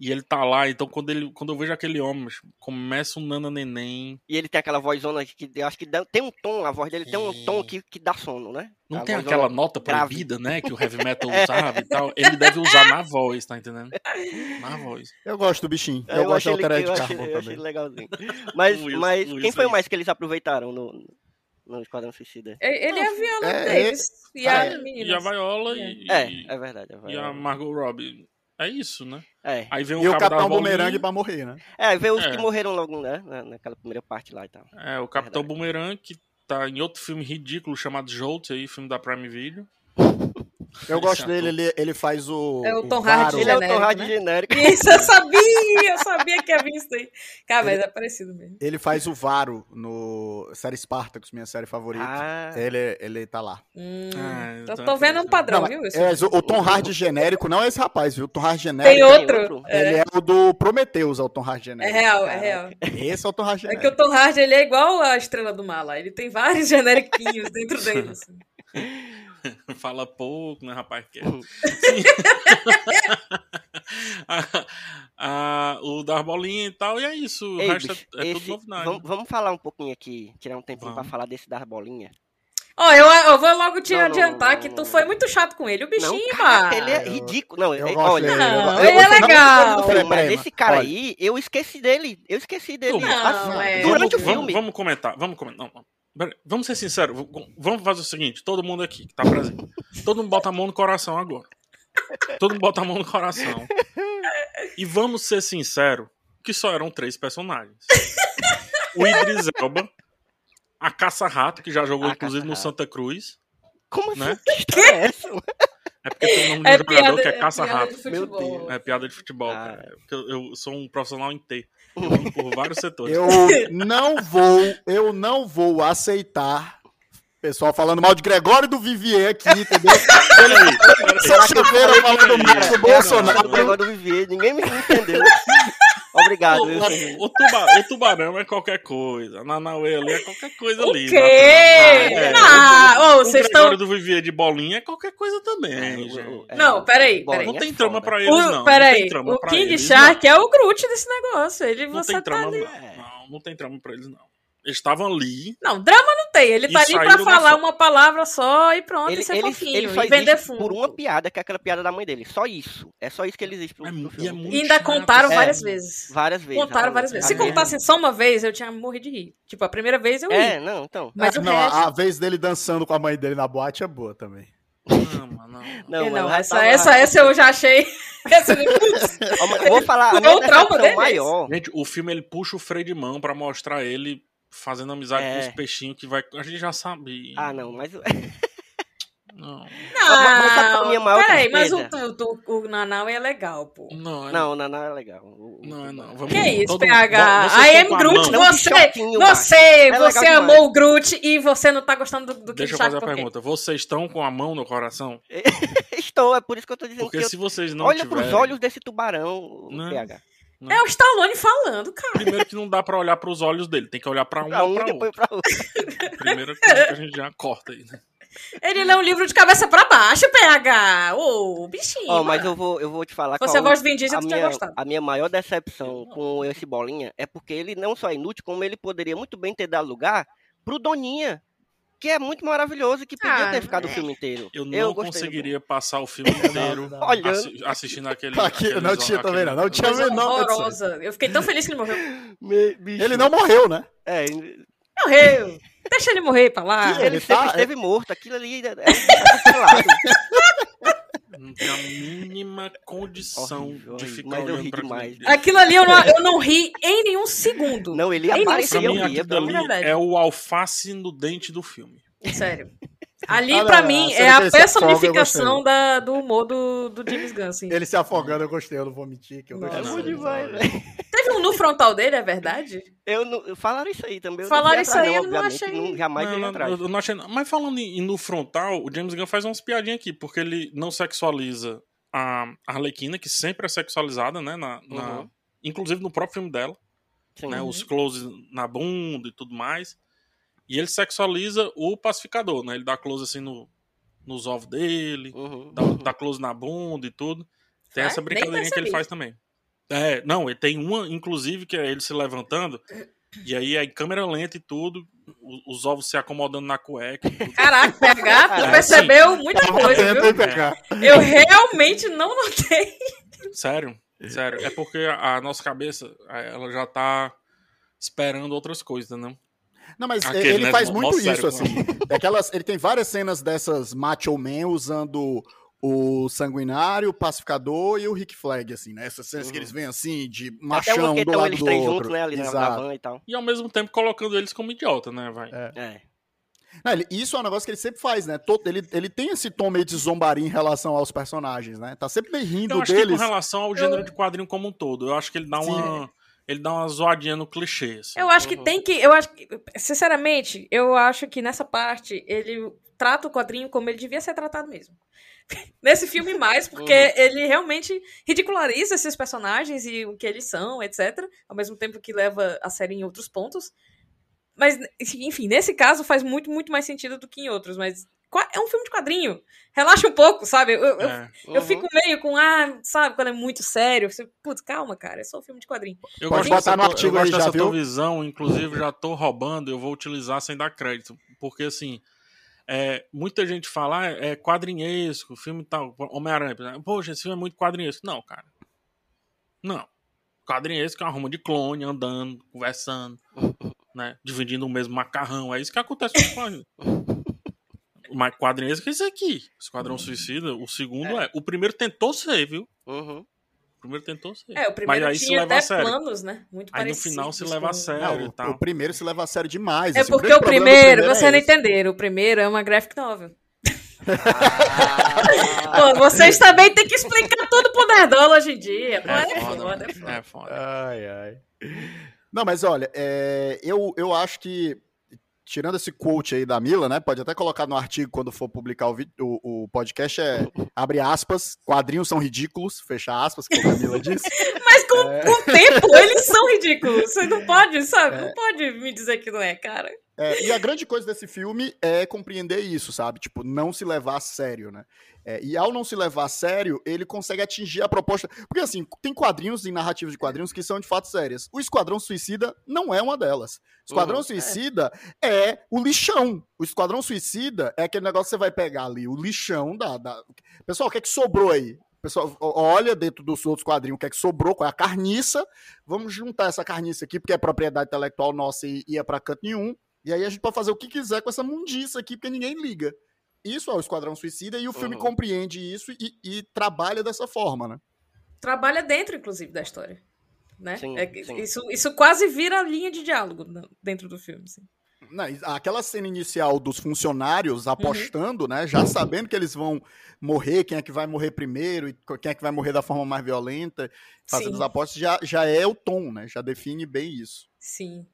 E ele tá lá, então quando, ele, quando eu vejo aquele homem, começa um nana neném.
E ele tem aquela vozona que eu acho que dá- tem um tom, a voz dele tem um tom que, que dá sono, né?
Não
A
tem aquela nota
grave.
proibida, né? Que o heavy metal usava e tal. Ele deve usar na voz, tá entendendo? Na voz.
Eu gosto do bichinho.
É,
Eu, gosto
ele-
Altered
eu achei,
Carbon
eu achei
também.
legalzinho. Mas,
Wilson-
mas quem
Wilson
foi
aí.
mais que eles aproveitaram no, no Esquadrão Suicida?
Ele é a Viola
É,
Davis. E
ah,
a
é.
E a Viola e,
É,
e,
é verdade. É,
e a. Margot Robbie. É isso, né?
é.
Aí vem o
E o Capitão. Boomerang pra morrer, né?
É, vê os
É.
que morreram logo, né? na- Naquela primeira parte lá e tal.
É, o Capitão Boomerang, que tá em outro filme ridículo chamado Jolt, aí, filme da Prime Video.
Eu gosto dele, ele, ele faz o.
É o Tom Hardy.
Ele é o
genérico,
Tom Hardy
né?
genérico.
Isso, eu sabia! Eu sabia que havia isso aí. Cara, mas é parecido mesmo.
Ele faz o Varo no série Spartacus, minha série favorita.
Ah,
Ele, ele tá lá.
Hum,
Ah,
eu tô
é
vendo um padrão,
Não,
viu?
é, o, Tom Hardy genérico não é esse rapaz, viu? O Tom Hardy
Tem
genérico.
outro.
outro.
É,
Ele é o do Prometheus, é o Tom Hardy
é
genérico.
real, é real.
Esse é o Tom Hardy
É que o
genérico.
Tom Hardy ele é igual a Estrela do Mar lá. Ele tem vários generiquinhos dentro dele. assim.
Fala pouco, né, rapaz? Que...
Uhum.
Ah, ah, o dar bolinha e tal, e é isso. O
Ei,
resto
bicho,
é, é
esse-
tudo novidade.
vamos, vamos falar um pouquinho aqui, tirar um tempinho pra
Vamos.
falar desse das bolinhas.
Ó, eu, eu vou logo te
Não,
adiantar
não,
que tu foi muito chato com ele. O bichinho,
não, cara,
mano.
ele é
Eu-
ridículo. Não,
eu
é- olha,
dele, eu
Não,
gosto-
ele é
eu-
legal.
não,
mas esse cara
olha,
aí, eu esqueci dele. Eu esqueci dele.
Não,
assim,
é.
Durante o
vamos,
filme.
vamos comentar, vamos comentar. Não, Vamos ser sinceros. Vamos fazer o seguinte: todo mundo aqui que tá presente. Todo mundo bota a mão no coração agora. Todo mundo bota a mão no coração. E vamos ser sinceros que só eram três personagens. O Idris Elba, a Caça-Rato, que já jogou
A
inclusive no. Santa Cruz.
Como assim?
Né?
Que história é essa?
É porque tem o nome de
É
um jogador
piada,
que é
é
Caça-Rato.
de.
É piada de futebol,
Ah.
cara. Porque eu, eu sou um profissional em T. Eu ando por vários setores.
Eu não vou, eu não vou aceitar pessoal falando mal de Gregório do Vivier aqui, entendeu? Sexta-feira falando mal do Bolsonaro.
negócio do Vivier, ninguém me entendeu. Obrigado.
O,
viu,
o, tuba- o tubarão é qualquer coisa. A Nanauê ali é qualquer coisa
O
ali.
quê?
É.
Ah, ô,
o
vocês
Gregório
estão.
do Vivier de bolinha é qualquer coisa também,
É, é,
Não, peraí, peraí.
Não
é
tem trama pra eles,
O,
não. não
peraí,
tem trama
o King
eles,
Shark é o Groot desse negócio. Ele
Não, não
você
tem
tá
trama,
ali.
não. não. Não tem trama pra eles, não. Eles estavam ali.
Não, drama não tem. Ele tá ali pra falar uma palavra só e pronto,
Ele,
e ser
ele,
fofinho.
ele só
e vender fundo.
por uma piada, que é aquela piada da mãe dele. Só isso. É só isso que ele existe pro,
É,
pro filme.
e é muito
E ainda
chato,
contaram
É.
várias vezes.
Várias vezes.
Contaram várias vezes. Se contassem só uma vez, eu tinha morrido de rir. Tipo, a primeira vez eu ri.
É, não, então.
Mas o
não,
resto...
a, a vez dele dançando com a mãe dele na boate é boa também.
Não, mano, não.
Não,
Não, essa,
tava-
essa, essa eu já achei.
Vou falar, minha
o trauma dele,
maior.
Gente, o filme ele puxa o freio de mão pra mostrar ele fazendo amizade
É.
com os peixinhos que vai. A gente já sabe.
Ah, não, mas.
Não,
mas sabe qual é
Peraí, mas o, tu- o Nanau é legal, pô.
não, é-
Não, não, não é legal. O- o-
Não, é não. Vamos-
Que isso,
todo-
PH?
vocês
I am Groot.
Não,
você, você,
É legal
você
demais.
amou o Groot e você não tá gostando do, do
Deixa eu fazer a pergunta. Vocês estão com a mão no coração?
Estou, é por isso que eu tô dizendo
Porque
que eu...
se vocês não
Olha
tiverem...
pros olhos desse tubarão,
Não.
PH.
É o Stallone falando, cara.
Primeiro que não dá pra olhar pros olhos dele. Tem que olhar pra um
Pra
ou pra
depois
outro.
pra outro.
Primeira coisa que a gente já corta aí, né?
Ele lê um livro de cabeça pra baixo, PH. Ô, bichinho.
Ó, mas eu vou, eu vou te falar
Você a
qual
voz do Vin
a minha,
gostado.
a minha maior decepção com esse bolinha é porque ele não só é inútil, como ele poderia muito bem ter dado lugar pro Doninha, que é muito maravilhoso e que podia
Ah,
ter ficado
é.
o filme inteiro.
Eu não
do-
conseguiria passar o filme inteiro
Olhando.
assi- assistindo aquele.
Aqui,
aqueles-
não tinha também, não. Não tinha menor.
Eu fiquei tão feliz que ele morreu.
Me-.
Ele não morreu, né?
É,
Morreu. Deixa ele morrer pra lá.
ele,
ele
sempre
tá-
esteve morto. Aquilo ali é, é cancelado.
Não tem a mínima condição
Horrível,
de ficar
Mas eu
olhando
ri
pra
demais.
aquilo.
Aquilo ali eu não, eu não ri em nenhum segundo.
Não, ele aparecia,
Pra mim, aquilo ali é o alface no dente do filme.
Sério. Ali,
Ah, não,
mim, é a personificação da, do humor do, do James Gunn, assim.
Ele se afogando, eu gostei, eu não vou mentir. Que eu
Nossa,
gostei.
É bom demais, velho.
Teve um no frontal dele, é verdade?
Eu não, falaram isso aí também. eu
Falaram isso aí, eu não achei.
Não, jamais
Não, não,
atrás.
eu não achei. Mas falando em, no frontal, o James Gunn faz umas piadinhas aqui, porque ele não sexualiza a Arlequina, que sempre é sexualizada, né? Na, na-
Uhum.
inclusive no próprio filme dela, né? Os closes na bunda e tudo mais. E ele sexualiza o pacificador, né? Ele dá close assim no, nos ovos dele,
Uhum,
dá,
uhum.
dá close na bunda e tudo. Tem essa brincadeirinha que ele faz também. É, não, ele tem uma, inclusive, que é ele se levantando, e aí é em câmera lenta e tudo, o- os ovos se acomodando na cueca.
Caraca, PH, tu
É,
percebeu muita coisa,
Tenta
viu? Eu realmente não notei.
Sério, sério. É porque a, a nossa cabeça, ela já tá esperando outras coisas, né?
Não, mas
Aquele,
ele
né,
faz muito
sério
isso, assim. Daquelas, ele tem várias cenas dessas Macho Man usando o Sanguinário, o Pacificador e o Rick Flag, assim, né? Essas cenas
Uhum.
que eles vêm assim, de
Até
machão
uma
do lado
eles
do
três
outro.
juntos, né? Ali na
Exato.
van e tal.
E ao mesmo tempo colocando eles como idiota, né, vai?
É.
É.
Não, ele- isso é um negócio que ele sempre faz, né? Todo, ele, ele tem esse tom meio de zombaria em relação aos personagens, né? Tá sempre bem rindo
Eu acho que
deles.
com relação ao gênero de quadrinho como um todo, eu acho que ele dá
Sim.
uma. Ele dá uma zoadinha no clichê. assim.
Eu acho que
Uhum.
tem que. Eu acho que, sinceramente, eu acho que nessa parte ele trata o quadrinho como ele devia ser tratado mesmo. Nesse filme mais, porque
Uhum.
ele realmente ridiculariza esses personagens e o que eles são, etc. Ao mesmo tempo que leva a série em outros pontos. Mas, enfim, nesse caso faz muito, muito mais sentido do que em outros. Mas é um filme de quadrinho. Relaxa um pouco, sabe? Eu, eu,
É.
eu
Uhum.
fico meio com, ah, sabe, quando é muito sério. Você, Putz, calma, cara, é só um filme de quadrinho.
Eu
Pode
gosto
botar no artigo
eu
aí,
gosto
já
dessa visão, inclusive já tô roubando, eu vou utilizar sem dar crédito. Porque assim, é, muita gente fala, ah, é quadrinhesco, filme tal, Homem-Aranha, por exemplo. poxa, esse filme é muito quadrinhesco. Não, cara. Não. Quadrinhesco é uma ruma de clone, andando, conversando. né? Dividindo o mesmo macarrão. É isso que acontece com os quadrinhos. O quadrinho é esse aqui. Esquadrão Suicida, o segundo é. O primeiro tentou ser, viu?
Uhum.
O primeiro tentou ser.
É, o primeiro
Mas aí se
tinha
leva a
até
sério.
planos, né? Muito
Aí no final se leva a sério
Não,
e
o,
tal.
o primeiro se leva a sério demais.
É
assim,
porque o
do
primeiro,
é
você não
esse.
entenderam, o primeiro é uma graphic novel.
Ah,
Pô, vocês também têm que explicar tudo pro Nerdola hoje em dia. Pô,
É
é
foda,
foda, é foda.
É foda.
Ai, ai. Não, mas olha, é, eu, eu acho que, tirando esse quote aí da Mila, né? Pode até colocar no artigo quando for publicar o, vídeo, o, o podcast, é, abre aspas, quadrinhos são ridículos, fecha aspas, como a Mila disse.
Mas com
É.
com o tempo, eles são ridículos. Você não pode, sabe? Não pode me dizer que não é, cara.
É, e a grande coisa desse filme é compreender isso, sabe? Tipo, não se levar a sério, né? É, e ao não se levar a sério, ele consegue atingir a proposta. Porque, assim, tem quadrinhos e narrativas de quadrinhos que são de fato sérias. O Esquadrão Suicida não é uma delas. O Esquadrão
Uhum.
Suicida é. o lixão. O Esquadrão Suicida é aquele negócio que você vai pegar ali, o lixão da. da... Pessoal, o que é que sobrou aí? Pessoal, olha dentro dos outros quadrinhos o que é que sobrou, qual é a carniça. Vamos juntar essa carniça aqui, porque é propriedade intelectual nossa e ia pra canto nenhum. E aí a gente pode fazer o que quiser com essa mundiça aqui, porque ninguém liga. Isso é o Esquadrão Suicida e o filme
Uhum.
compreende isso e, e trabalha dessa forma, né?
Trabalha dentro, inclusive, da história. Né?
Sim,
É
sim.
Isso, isso quase vira linha de diálogo dentro do filme. assim.
Não, aquela cena inicial dos funcionários
Uhum.
apostando, né? Já sabendo que eles vão morrer, quem é que vai morrer primeiro e quem é que vai morrer da forma mais violenta, fazendo
Sim.
as apostas, já, já é o tom, né? Já define bem isso.
Sim.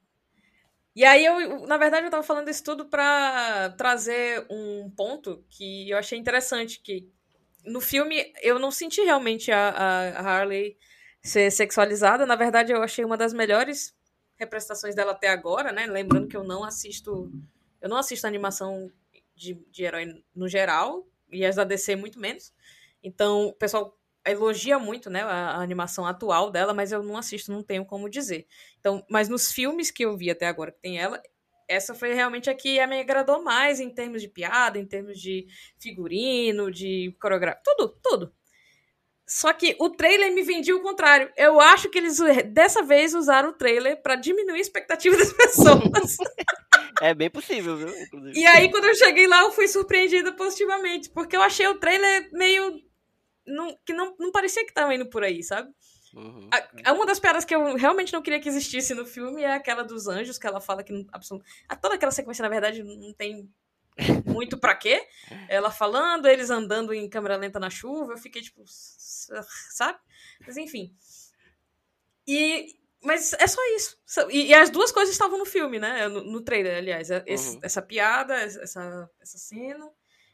E aí, eu, na verdade, eu tava falando isso tudo pra trazer um ponto que eu achei interessante, que no filme eu não senti realmente a, a- a Harley ser sexualizada. Na verdade, eu achei uma das melhores representações dela até agora, né? Lembrando que eu não assisto. Eu não assisto animação de, de herói no geral, e as da DC muito menos. Então, o pessoal elogia muito, né, a, a animação atual dela, mas eu não assisto, não tenho como dizer. Então, mas nos filmes que eu vi até agora que tem ela, essa foi realmente a que me agradou mais em termos de piada, em termos de figurino, de coreografia, tudo, tudo. Só que o trailer me vendia o contrário. Eu acho que eles dessa vez usaram o trailer pra diminuir a expectativa das pessoas.
é bem possível, viu? Inclusive.
E aí, quando eu cheguei lá, eu fui surpreendida positivamente. Porque eu achei o trailer meio. Não, que não, não parecia que tava indo por aí, sabe?
Uhum.
A- Uma das piadas que eu realmente não queria que existisse no filme é aquela dos anjos, que ela fala que não, absolut- a toda aquela sequência, na verdade, não tem muito pra quê. Ela falando, eles andando em câmera lenta na chuva, eu fiquei tipo, sabe? Mas enfim. E mas é só isso. E, e as duas coisas estavam no filme, né? No, no trailer, aliás. É- esse-
Uhum.
Essa piada, essa, essa cena.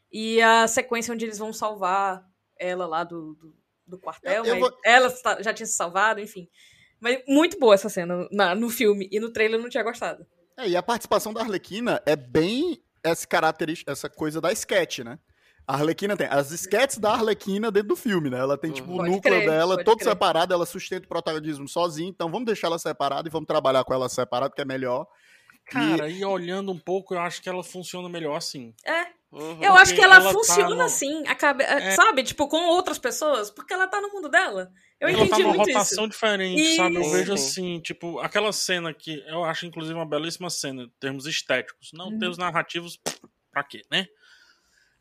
E a sequência onde eles vão salvar ela lá do, do, do quartel.
Eu- eu
mas
vou-
Ela já tinha se salvado, enfim. Mas muito boa essa cena na- no filme. E no trailer eu não tinha gostado.
É, e a participação da Arlequina é bem esse característica, essa coisa da sketch, né? A Arlequina tem as sketches da Arlequina dentro do filme, né? Ela tem, tipo, o
Pode
núcleo
crer,
dela todo
crer.
separado, ela sustenta o protagonismo sozinha, então vamos deixar ela separada e vamos trabalhar com ela separada, que é melhor.
Cara, e olhando um pouco, eu acho que ela funciona melhor assim.
É,
Uhum.
eu acho que ela,
ela tá
funciona
no-
assim, acabe,
É.
sabe? Tipo, com outras pessoas, porque ela tá no mundo dela. Eu
ela tá
entendi
numa
muito
rotação
isso.
diferente, sabe? Eu
Isso.
vejo
Sim.
assim, tipo, aquela cena que eu acho, inclusive, uma belíssima cena, em termos estéticos. Não
Uhum.
termos narrativos, pra quê, né?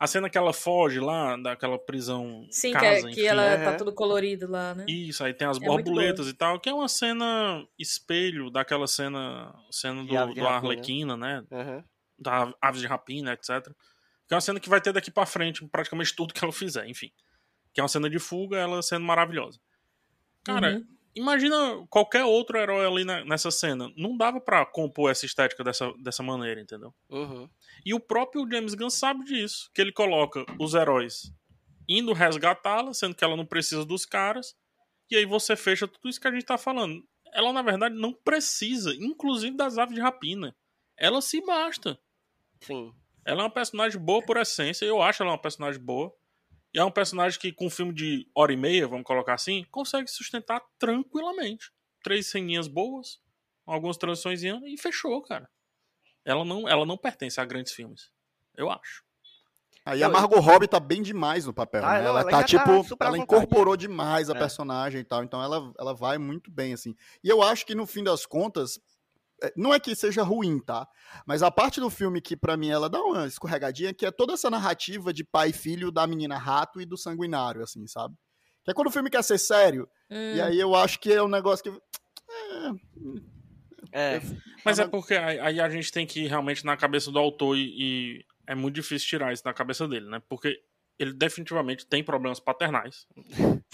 A cena que ela foge lá daquela prisão
Sim,
casa,
que, é-
enfim.
que ela tá
Aham.
tudo colorido lá, né?
Isso, aí tem as
É
borboletas e tal, que é uma cena espelho daquela cena, cena do, do. Arlequina, né?
Uhum.
Da Aves de Rapina, etc. Que é uma cena que vai ter daqui pra frente praticamente tudo que ela fizer, enfim. Que é uma cena de fuga, ela sendo maravilhosa. Cara,
Uhum.
Imagina qualquer outro herói ali na- nessa cena. Não dava pra compor essa estética dessa, dessa maneira, entendeu?
Uhum.
E o próprio James Gunn sabe disso. Que ele coloca os heróis indo resgatá-la, sendo que ela não precisa dos caras. E aí você fecha tudo isso que a gente tá falando. Ela, na verdade, não precisa, inclusive das aves de rapina. Ela se basta.
Sim.
Ela é uma personagem boa por essência. Eu acho ela uma personagem boa. E é um personagem que, com um filme de hora e meia, vamos colocar assim, consegue se sustentar tranquilamente. Três ceninhas boas, algumas transições e fechou, cara. Ela não, ela não pertence a grandes filmes. Eu acho.
Aí a Margot Robbie tá bem demais no papel,
Ah,
né? ela,
ela
tá,
tá
tipo,
à
ela incorporou demais a
É.
personagem e tal, então ela, ela vai muito bem, assim. E eu acho que no fim das contas, Não é que seja ruim, tá? Mas a parte do filme que, pra mim, ela dá uma escorregadinha, que é toda essa narrativa de pai e filho da menina rato e do sanguinário, assim, sabe? Que é quando o filme quer ser sério,
Hum.
e aí eu acho que é um negócio que.
É,
Mas é
mas-
porque aí aí a gente tem que ir realmente na cabeça do autor e, e é muito difícil tirar isso da cabeça dele, né? Porque ele definitivamente tem problemas paternais.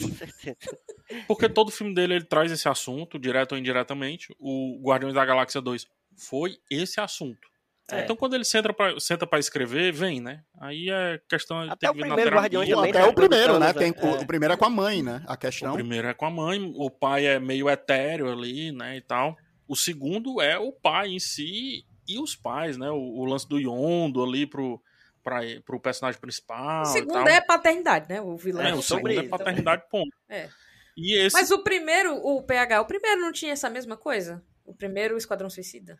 com certeza.
Porque todo filme dele ele traz esse assunto, direto ou indiretamente. O Guardiões da Galáxia 2 foi esse assunto.
É.
Então quando ele senta pra, senta pra escrever, vem, né? Aí é questão de
Até
ter
o
que vir na
primeiro
terapia.
Guardiões
Pô,
também
até
tem
o primeiro, né? Tem,
né?
o, o primeiro é com a mãe, né? A
O
questão.
primeiro é com a mãe, o pai é meio etéreo ali, né, e tal. O segundo é o pai em si e os pais, né? O, o lance do Yondo ali pro, pra, pro personagem principal.
O segundo é paternidade, né? O vilão.
É,
É,
o
sobre
segundo é
isso.
paternidade, ponto.
É.
E esse.
Mas o primeiro, o PH, o primeiro não tinha essa mesma coisa? O primeiro, o Esquadrão Suicida.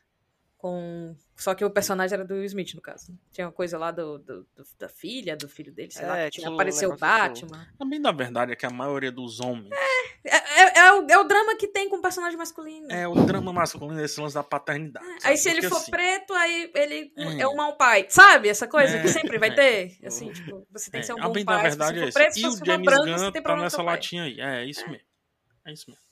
Com... Só que o personagem era do Will Smith, no caso. Tinha uma coisa lá do, do- do- da filha, do filho dele, sei
É,
lá.
tinha
Tinha
um
apareceu o
assim.
Batman.
Também na verdade é que a maioria dos homens.
É, é- é o, é o drama que tem com o personagem masculino.
É o drama masculino, esse lance da paternidade.
Aí
sabe?
se ele for
assim,
preto, aí ele
É.
é um mau pai. Sabe essa coisa
É,
que sempre vai
é.
ter? Assim, tipo, você tem
é,
que ser um
a
bom
bem
pai. se
verdade
você
é
for preto, se
E
for
James
branco,
Gunn
você tem
tá
problema
nessa latinha aí. É, é isso mesmo. É isso mesmo.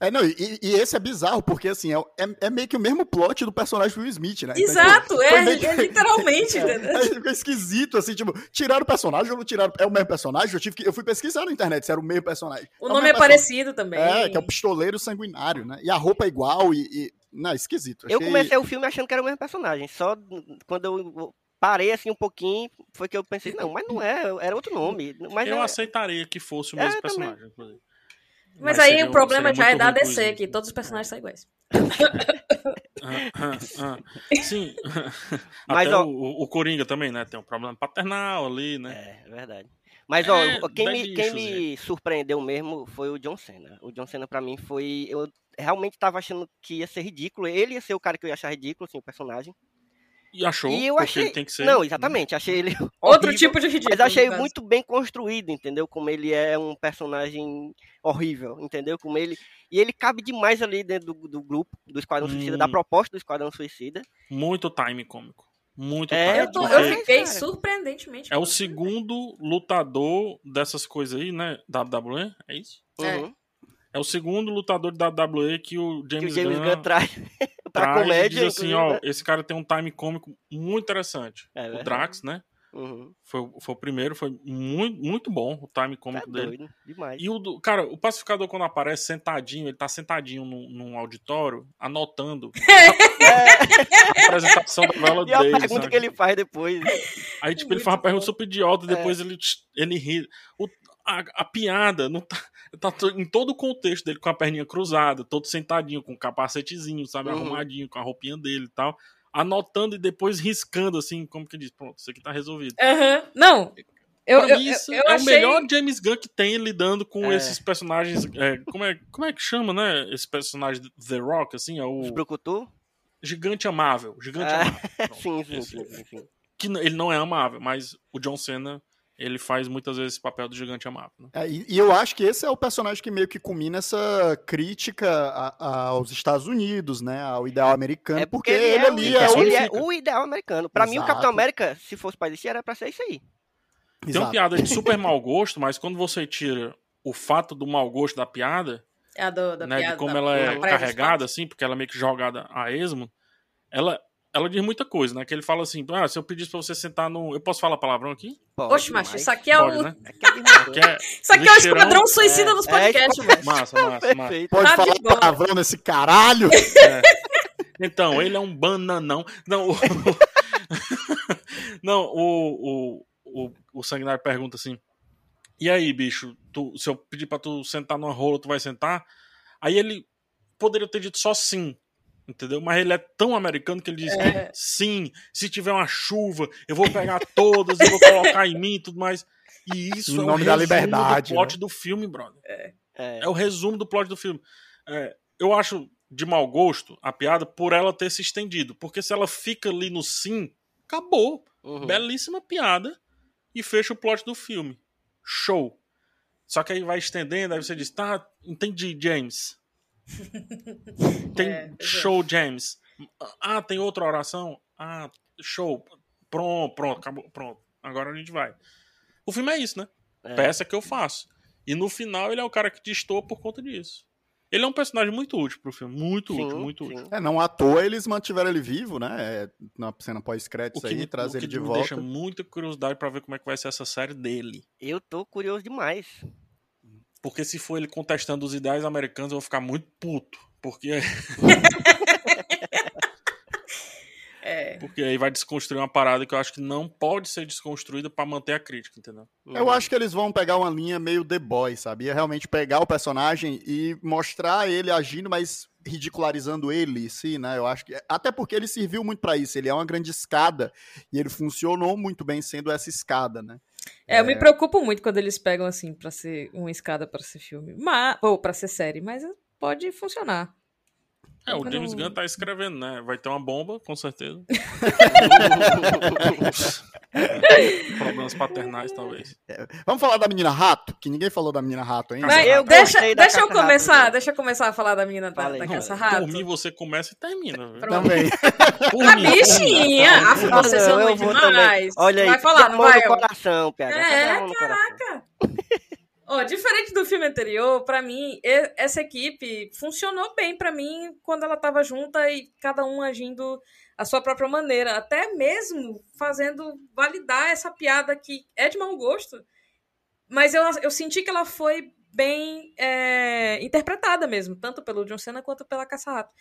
É, não, e, e esse é bizarro, porque assim, é, é, é meio que o mesmo plot do personagem do Will Smith, né? Então,
Exato,
tipo,
é,
que-
é literalmente, entendeu?
Aí fica esquisito, assim, tipo, tiraram o personagem ou não tiraram? É o mesmo personagem? Eu, tive que, eu fui pesquisar na internet se era o mesmo personagem.
O
É
nome é parecido também.
É, que é o pistoleiro sanguinário, né? E a roupa é igual e. e- Não, esquisito.
Eu
Achei-
comecei o filme achando que era o mesmo personagem. Só quando eu parei assim um pouquinho, foi que eu pensei, não, mas não é, era outro nome. Mas
eu
é-
aceitaria que fosse o
É,
mesmo
também.
personagem, inclusive.
Mas, aí
seria-
o problema já é da
ruim
DC,
Smith.
que todos os personagens são iguais.
Ah, ah, ah. Sim.
Mas,
Até
ó-
o, o Coringa também, né? Tem um problema paternal ali, né?
É, é verdade. Mas, ó,
É,
quem,
dá
me, quem me surpreendeu mesmo foi o John Cena. O John Cena, pra mim, foi. Eu realmente tava achando que ia ser ridículo. Ele ia ser o cara que eu ia achar ridículo, assim, o personagem.
E achou,
e eu achei.
ele tem que ser.
Não, exatamente. Achei ele.
Outro
horrível,
tipo de ridículo.
Mas achei muito bem construído, entendeu? Como ele é um personagem horrível, entendeu? Como ele. E ele cabe demais ali dentro do, do grupo, do Esquadrão Suicida, da
Hum.
proposta do Esquadrão Suicida.
Muito time cômico. Muito
É,
time.
Eu, tô- eu fiquei
cara.
surpreendentemente.
É o segundo lutador dessas coisas aí, né? WWE, é isso?
É.
Uhum.
É o segundo lutador da WWE que o
Que o
James,
James
Gunn,
Gunn traz pra
traz e
comédia.
diz assim, ó,
né?
esse cara tem um time cômico muito interessante.
É
o. Drax, né?
Uhum.
Foi, foi o primeiro, foi muito, muito bom o time
Tá
cômico dele.
doido, demais.
E o do, cara, o pacificador quando aparece sentadinho, ele tá sentadinho num, num auditório, anotando a apresentação da novela
E a pergunta
sabe?
que ele faz depois.
Aí, tipo, ele
Muito
faz uma pergunta super idiota e
É.
depois ele, ele ri. O- a, a piada não tá, tá em todo o contexto dele com a perninha cruzada, todo sentadinho, com um capacetezinho, sabe?
Uhum.
Arrumadinho, com a roupinha dele e tal. Anotando e depois riscando, assim, como que diz, pronto, isso aqui tá resolvido.
Aham. Não. Eu,
pra
eu,
mim,
eu,
isso
eu
é
achei...
o melhor James Gunn que tem lidando com
É.
esses personagens. é, como, é, como é que chama, né? Esse personagem The Rock, assim, é o
Brucutu?
gigante amável. Gigante
Ah,
amável. Pronto.
Sim, sim,
Esse-
sim, sim,
que ele não é amável, mas o John Cena, ele faz muitas vezes esse papel do gigante amável. né?
É, e, e eu acho que esse é o personagem que meio que culmina essa crítica a- a- aos Estados Unidos, né? Ao ideal americano,
É
porque,
porque
ele
é,
ali
o,
é o.
ele é o ideal americano. Pra mim, o. Capitão América, se fosse pra existir, era pra ser isso aí.
Tem uma
Exato.
piada de super mau gosto, mas quando você tira o fato do mau gosto da piada,
É a do, da
né,
piada,
de como
da-
ela é carregada, assim, porque ela é meio que jogada a esmo, ela, ela diz muita coisa, né? Que ele fala assim, ah, se eu pedisse pra você sentar no... Eu posso falar palavrão aqui?
Pode
Oxe, macho, isso aqui é
Pode,
o.
né?
Aqui é
é
Isso aqui é o esquadrão suicida
É,
dos
é,
podcasts, mano.
massa, massa, massa.
Perfeito.
Pode
Tá
falar palavrão nesse caralho?
Então, ele é um bananão. Não, o... Não, o, o, o, o Sanguinário pergunta assim: E aí, bicho, tu, se eu pedir pra tu sentar numa rola, tu vai sentar? Aí ele poderia ter dito só sim, entendeu? Mas ele é tão americano que ele diz:
É.
Sim, se tiver uma chuva, eu vou pegar todas e vou colocar em mim e tudo mais. E isso
Em
é o
nome da
resumo
liberdade,
do plot
né?
do filme, brother.
É.
É o resumo do plot do filme. É, eu acho de mau gosto a piada por ela ter se estendido. Porque se ela fica ali no sim, acabou.
Uhum.
Belíssima piada. E fecha o plot do filme. Show. Só que aí vai estendendo, aí você diz, tá, entendi, James. Tem
É, é.
show, James. Ah, tem outra oração? Ah, show. Pronto, pronto, acabou, pronto. Agora a gente vai. O filme é isso, né?
É.
Peça que eu faço. E no final ele é o cara que destoa por conta disso. Ele é um personagem muito útil pro filme. Muito
Sim,
útil, muito
sim.
útil.
É, não à toa eles mantiveram ele vivo, né? É, na cena
O
pós-créditos
que,
aí,
me,
traz
o
ele
que
de
me
volta.
deixa muita curiosidade pra ver como é que vai ser essa série dele.
Eu tô curioso demais.
Porque se for ele contestando os ideais americanos, eu vou ficar muito puto. Porque,
É.
porque aí vai desconstruir uma parada que eu acho que não pode ser desconstruída pra manter a crítica, entendeu?
Eu acho que eles vão pegar uma linha meio The Boy, sabia? Realmente pegar o personagem e mostrar ele agindo, mas ridicularizando ele, sim, né? Eu acho que até porque ele serviu muito pra isso. Ele é uma grande escada e ele funcionou muito bem sendo essa escada, né?
É, eu me preocupo muito quando eles pegam assim pra ser uma escada pra ser filme, mas, ou pra ser série, mas pode funcionar.
É, o
Eu
James Gunn tá escrevendo, né? Vai ter uma bomba, com certeza. Problemas paternais, talvez.
Vamos falar da menina rato, que ninguém falou da menina rato ainda.
Vai,
eu
deixa,
gostei da
deixa eu começar,
né?
deixa eu começar a falar da menina da, da
Não,
caça-rato.
Por mim, você começa e termina. viu?
Também.
Por
A
mim, mim.
bichinha! Ah, vocês são
eu
muito demais.
Olha aí,
vai falar, não vai?
no coração, PH.
É,
Cadê a mão no coração?
Caraca! Ó, diferente do filme anterior, pra mim, essa equipe funcionou bem pra mim quando ela tava junta e cada um agindo a sua própria maneira, até mesmo fazendo validar essa piada que é de mau gosto, mas eu, eu senti que ela foi bem é, interpretada mesmo, tanto pelo John Cena quanto pela Caça-Rato.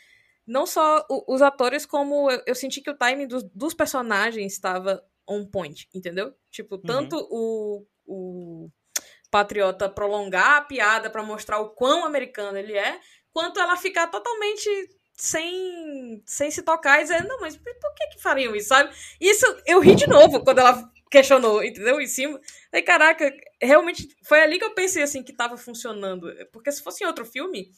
Não só os atores, como eu, eu senti que o timing dos, dos personagens estava on point, entendeu? Tipo, tanto o, o Patriota prolongar a piada pra mostrar o quão americano ele é, quanto ela ficar totalmente sem, sem se tocar e dizer, não, mas por que que fariam isso, sabe? Isso, eu ri de novo quando ela questionou, entendeu? Em cima. Aí, caraca, realmente foi ali que eu pensei, assim, que tava funcionando. Porque se fosse em outro filme,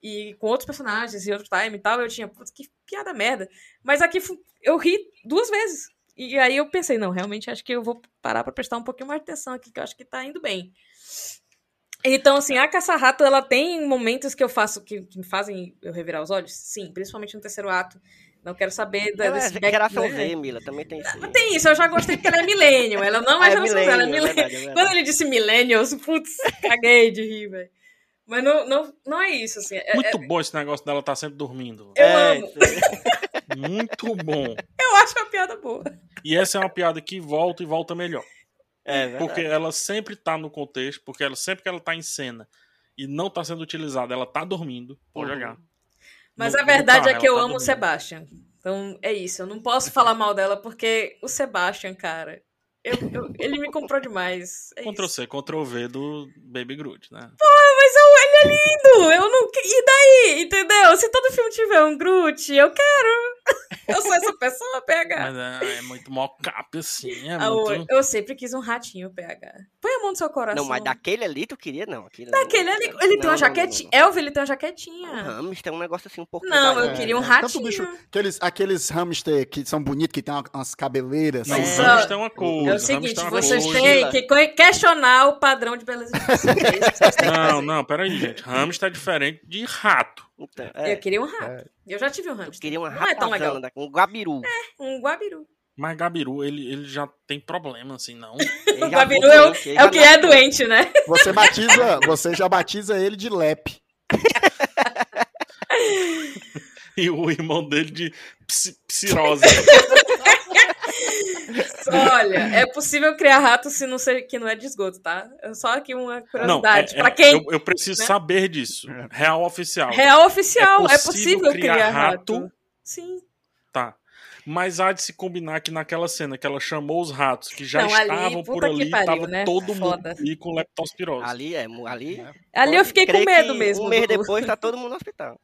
e com outros personagens e outro time e tal, eu tinha, putz, que piada merda. Mas aqui eu ri duas vezes. E aí eu pensei, não, realmente acho que eu vou parar pra prestar um pouquinho mais de atenção aqui, que eu acho que tá indo bem. Então, assim, a Caça-Rato, ela tem momentos que eu faço, que me fazem eu revirar os olhos? Sim, principalmente no terceiro ato. Não quero saber da,
Ela é
desse back- né?
Z, Mila, também tem isso.
Tem isso, eu já gostei porque ela é millennial. Ela não é,
Ah,
geração Z, ela é
millennial, é verdade, é verdade.
Quando ele disse millennials, putz, caguei de rir, velho. Mas não, não, não é isso, assim. é-
Muito
é-
bom esse negócio dela estar sempre dormindo.
eu
É,
amo.
isso aí.
Muito bom.
Eu acho uma piada boa.
E essa é uma piada que volta e volta melhor.
É verdade.
Porque ela sempre tá no contexto, porque ela sempre que ela tá em cena e não tá sendo utilizada, ela tá dormindo. Pode
Uhum.
olhar.
Mas
No-
a verdade
carro,
é que eu
tá
amo o. Sebastian. Então é isso. Eu não posso falar mal dela porque o Sebastian, cara, eu- eu- ele me comprou demais. É
Ctrl
isso.
C, Ctrl V do Baby Groot, né?
Mas eu, é lindo! Eu não. E daí? Entendeu? Se todo filme tiver um Groot, eu quero. Eu sou essa pessoa, PH.
Mas é, é muito mocap, assim. É
Ah,
muito...
eu- sempre quis um ratinho, PH. A mão no seu coração.
Não, mas daquele ali tu queria, não. Aquele ali
Daquele
não.
ali. Ele
Não,
tem uma
não,
jaquetinha. Elvio, ele tem uma jaquetinha.
Um hamster é um negócio assim um pouco.
Não, eu queria um
É, tanto
ratinho.
bicho- aqueles, aqueles hamster que são bonitos, que tem uma- umas cabeleiras.
Não,
assim.
Hamster é uma coisa.
É o
hamster
seguinte,
uma
vocês
coisa.
têm que questionar o padrão de beleza de. É
Não, não, peraí, gente. Hamster é diferente de rato.
Então, é,
Eu queria um rato. Eu já tive um
eu
hamster.
queria uma
Não é tão legal.
um gabiru.
Um guabiru.
Mas Gabiru, ele, ele já tem problema, assim, não.
O
ficou
é o, é o que é doente, né?
Você batiza, você já batiza ele de lepe.
E o irmão dele de psi- psirose.
Olha, é possível criar rato se não ser, que não é de esgoto, tá? É Só aqui uma
Não,
curiosidade.
é-
pra
é-
quem?
Eu, eu preciso
né?
saber disso. Real oficial.
Real oficial,
É
é
possível
possível,
criar
criar,
rato?
rato. Sim.
Tá. Mas há de se combinar que naquela cena que ela chamou os ratos que já
Não, ali,
estavam por ali,
pariu,
tava
né?
todo mundo
Foda.
ali com leptospirose.
Ali é, ali.
Ali eu fiquei com medo mesmo.
Um mês depois tá todo mundo no hospital.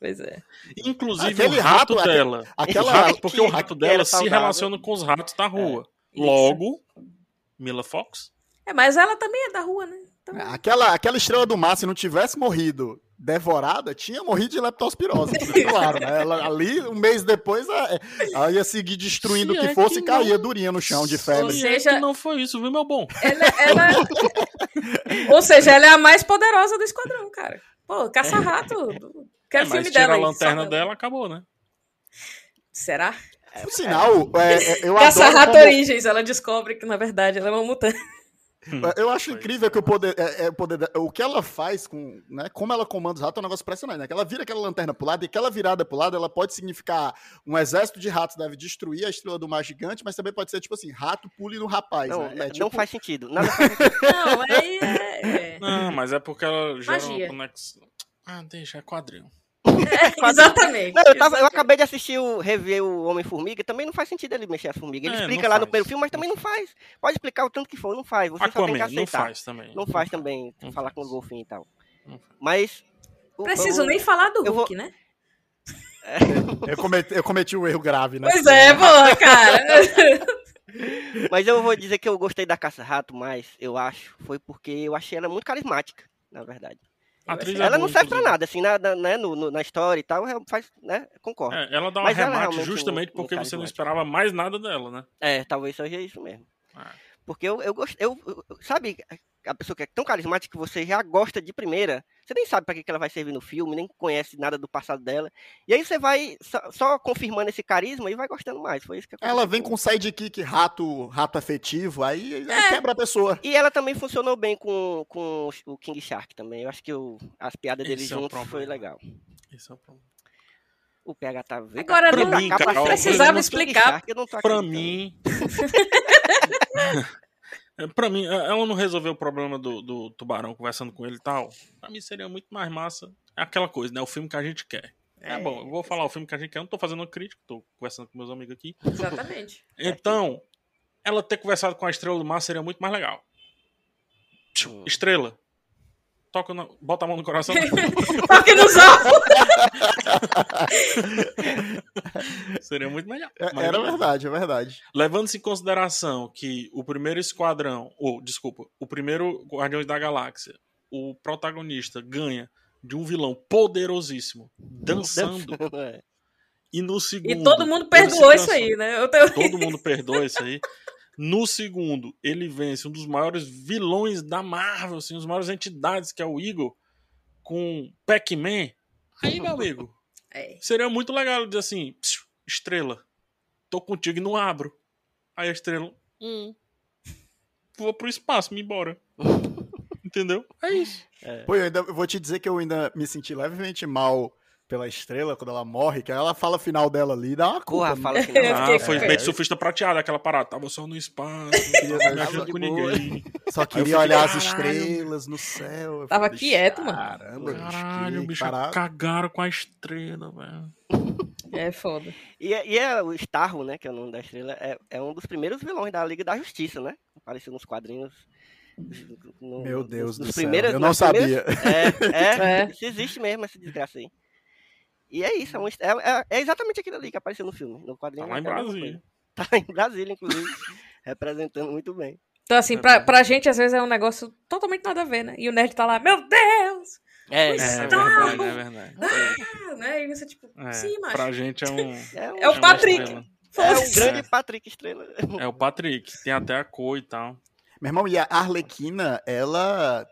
Pois é.
Inclusive
Aquele
o rato,
rato,
dela.
aquela-
o rato, porque o rato dela se relaciona com os ratos da rua.
isso.
Logo, Mila Fox.
É, mas ela também é da rua, né? Então,
Aquela, aquela estrela do mar, se não tivesse morrido devorada, tinha morrido de leptospirose. claro, né? Ela, ali, um mês depois, ela, ela ia seguir destruindo o que
é
fosse
que
e caía
não-
durinha no chão de
Ou
febre.
É
seja-
que não foi isso, viu, meu bom?
ela, ela... Ou seja, ela é a mais poderosa do esquadrão, cara. Pô, caça-rato. Quero
É,
filme
mas tira
dela
a
aí,
lanterna dela, acabou, né?
Será?
Por sinal, é, é, eu adoro
Caça-rato
como-
Origens, ela descobre que, na verdade, ela é uma mutante.
Eu acho
Foi.
incrível que o poder, é, é, o poder o que ela faz com, né, como ela comanda os ratos é um negócio impressionante, né? Que ela vira aquela lanterna pro lado e aquela virada pro lado, ela pode significar um exército de ratos deve destruir a estrela do mar gigante, mas também pode ser tipo assim, rato pule no rapaz,
Não,
né? É,
não
tipo,
faz sentido. Nada faz sentido.
Não, aí é. é.
Não, mas é porque ela gera
Magia.
uma conexão. Ah, deixa, é quadrinho.
Exatamente.
Não, eu, tava, eu acabei de assistir o rever o Homem-Formiga, também não faz sentido ele mexer a formiga. Ele
É,
explica lá no
faz.
primeiro filme, mas também não faz. Pode explicar o tanto que for, não faz. Você só tem que
Aquaman,
aceitar.
não faz também.
Não faz também,
Não
falar
faz.
com o golfinho e tal. Mas. o-
Preciso
o-
nem falar do
eu vou-
Hulk, né?
eu, cometi, eu cometi um erro grave, né?
Pois é, porra, cara.
Mas eu vou dizer que eu gostei da Caça-Rato mais, eu acho, foi porque eu achei ela muito carismática, na verdade.
Atriz é
ela não serve pra
inclusive.
nada, assim, na, na, né, no- no- na história e tal, é- faz, né, concordo.
É, ela dá um
Mas realmente
justamente
não
porque você não esperava mais nada dela, né?
É, talvez seja isso mesmo.
Ah.
Porque eu, eu gosto, eu, eu- sabe, a pessoa que é tão carismática que você já gosta de primeira, você nem sabe pra que que ela vai servir no filme, nem conhece nada do passado dela. E aí você vai só, só confirmando esse carisma e vai gostando mais. Foi isso que
Ela vem com sidekick rato, rato afetivo, aí, aí quebra a pessoa.
E ela também funcionou bem com, com o King Shark também. Eu acho que o- as piadas deles
Esse é
juntos foi
problema.
legal.
Esse é o problema.
O PH tá vendo.
Agora,
Veio
não-
pra cá pra
precisava explicar.
Shark,
Pra mim. É, pra mim, é, ela não resolveu o problema do, do tubarão conversando com ele e tal. Pra mim seria muito mais massa. É aquela coisa, né? O filme que a gente quer. É,
É.
bom, eu vou falar o filme que a gente quer. Eu não tô fazendo uma crítica, tô conversando com meus amigos aqui.
Exatamente.
Então, ela ter conversado com a estrela do mar seria muito mais legal.
Hum.
Estrela. Toca na- bota a mão no coração.
Toque nos ovos.
seria muito melhor.
É-
Mas
Era verdade, é verdade.
Levando-se em consideração que o primeiro esquadrão, ou desculpa, o primeiro Guardiões da Galáxia, o protagonista ganha de um vilão poderosíssimo dançando
É.
e no segundo
E todo mundo perdoou isso aí, né? Tenho...
Todo mundo perdoa isso aí. No segundo, ele vence um dos maiores vilões da Marvel, assim, os maiores entidades, que é o Eagle, com Pac-Man. Aí, meu amigo,
É.
seria muito legal dizer assim: "Psiu, estrela, tô contigo e não abro. Aí a estrela, hum, vou pro espaço, me embora. Entendeu? É isso.
Pô, eu ainda eu vou te dizer que eu ainda me senti levemente mal pela estrela quando ela morre, que ela fala o final dela ali, dá uma culpa.
Porra,
né?
fala não.
Ah, foi meio de surfista prateado, aquela parada. Tava só no espaço, não tava me ajudando
de
com
boa.
ninguém.
Só queria olhar as estrelas no céu.
Tava
falei,
quieto, mano.
Caramba,
Caralho,
que
bicho,
parada.
cagaram com a estrela, velho.
É foda.
E, é- e é o Starro, né, que é o nome da estrela, é, é um dos primeiros vilões da Liga da Justiça, né? Apareceu nos quadrinhos. no-
Meu Deus do céu,
primeiros-
eu não sabia.
É, é,
É.
isso existe mesmo, essa desgraça aí. E é isso, é, um é, é- é exatamente aquilo ali que apareceu no filme. No quadrinho
Tá lá em
é a mesma
Brasília.
Tá em Brasília, inclusive, representando muito bem.
Então, assim,
É
pra, pra gente, às vezes, é um negócio totalmente nada a ver, né? E o nerd tá lá, meu Deus!
É,
É
Tá.
verdade, é verdade.
Ah, né? E você, tipo,
É,
sim, macho.
pra gente é um.
é, um,
É o Patrick.
estrela.
é um
Foda-se.
grande Patrick Estrela.
É o Patrick, tem até a cor e tal.
Meu irmão, e a Arlequina, ela.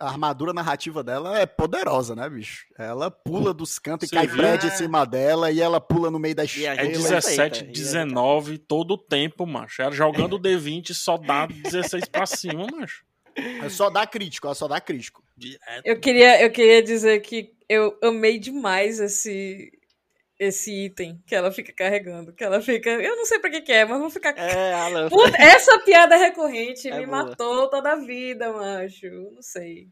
A armadura narrativa dela é poderosa, né, bicho? Ela pula dos cantos
Você
e cai
viu?
prédio em cima dela e ela pula no meio da estrela.
É
gente
e-
vai-
17,
perfeita,
19 todo o tempo, macho. Era jogando D20 só dá 16 pra cima, macho.
É só dá crítico, ela só dá crítico.
Direto.
Eu queria, eu queria dizer que eu amei demais esse, esse item que ela fica carregando. Que ela fica. Eu não sei pra que, que é, mas vou ficar.
É, Alan.
Puta, essa piada recorrente
É
me
boa.
matou toda a vida, macho. Não sei.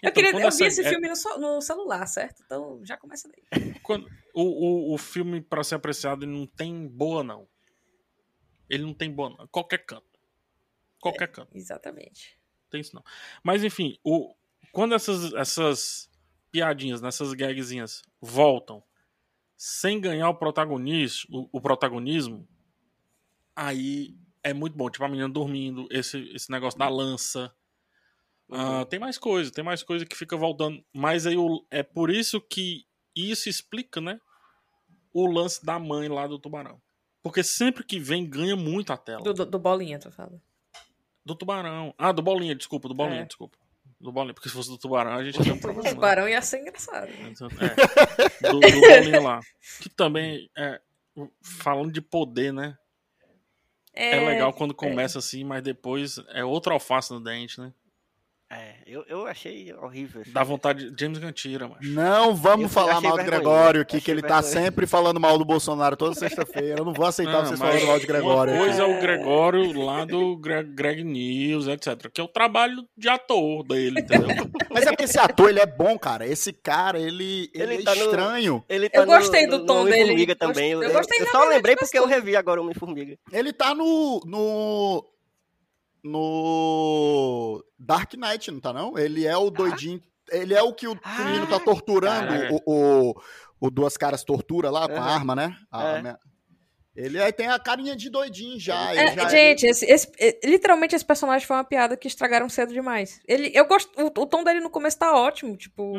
Eu,
Então,
queria,
quando
eu
essa-
vi esse
é-
filme no, no celular, certo? Então já começa daí.
quando- o, o, o filme, pra ser apreciado, ele não tem boa, não. Ele não tem boa, não. Qualquer canto. Qualquer canto.
Exatamente.
tem isso não. Mas enfim, o, quando essas, essas piadinhas, nessas gagzinhas voltam sem ganhar o protagonismo, o, protagonismo, aí é muito bom. Tipo, a menina dormindo, esse, esse negócio da lança. Ah, tem mais coisa, tem mais coisa que fica voltando. Mas aí o- é por isso que isso explica, né? O lance da mãe lá do tubarão. Porque sempre que vem, ganha muito a tela.
Do, do, do bolinha, tu fala.
Do tubarão. Ah, do bolinha, desculpa, do bolinha,
É.
desculpa. Do bolinho. Porque se fosse do tubarão, a gente tem um
O
problema.
tubarão ia ser engraçado.
Então, é, do, do bolinho lá. Que também é. Falando de poder, né? É, legal quando começa assim, mas depois é outra alface no dente, né?
É, eu, eu achei horrível. assim.
Dá vontade. James Gunn tira, macho.
Não vamos
Eu
falar mal do. Gregório aqui, que ele tá sempre falando mal do Bolsonaro toda sexta-feira. Eu não vou aceitar
Não,
vocês
mas
falando mal de Gregório.
Uma coisa é o Gregório lá do Greg, Greg News, etc. Que é o trabalho de ator dele, entendeu?
Mas é porque esse ator, ele é bom, cara. Esse cara, ele, ele,
Ele
é
tá no-
estranho.
Ele tá
Eu gostei do tom dele. Gost-
também. Eu,
eu gostei
eu só
maioria
lembrei
das
porque eu
coisas.
revi agora o Homem-Formiga.
Ele tá no. no. No. Dark Knight, não tá não? Ele é o doidinho. Ele é o que o, o menino tá
Ah,
torturando. O, o, o Duas Caras tortura lá com a
Aham.
arma, né? A-
É.
minha- Ele aí tem a carinha de doidinho já. ele
É,
já-
gente, esse, esse- é, literalmente esse personagem foi uma piada que estragaram cedo demais. Ele, eu gosto, o, o tom dele no começo tá ótimo, tipo,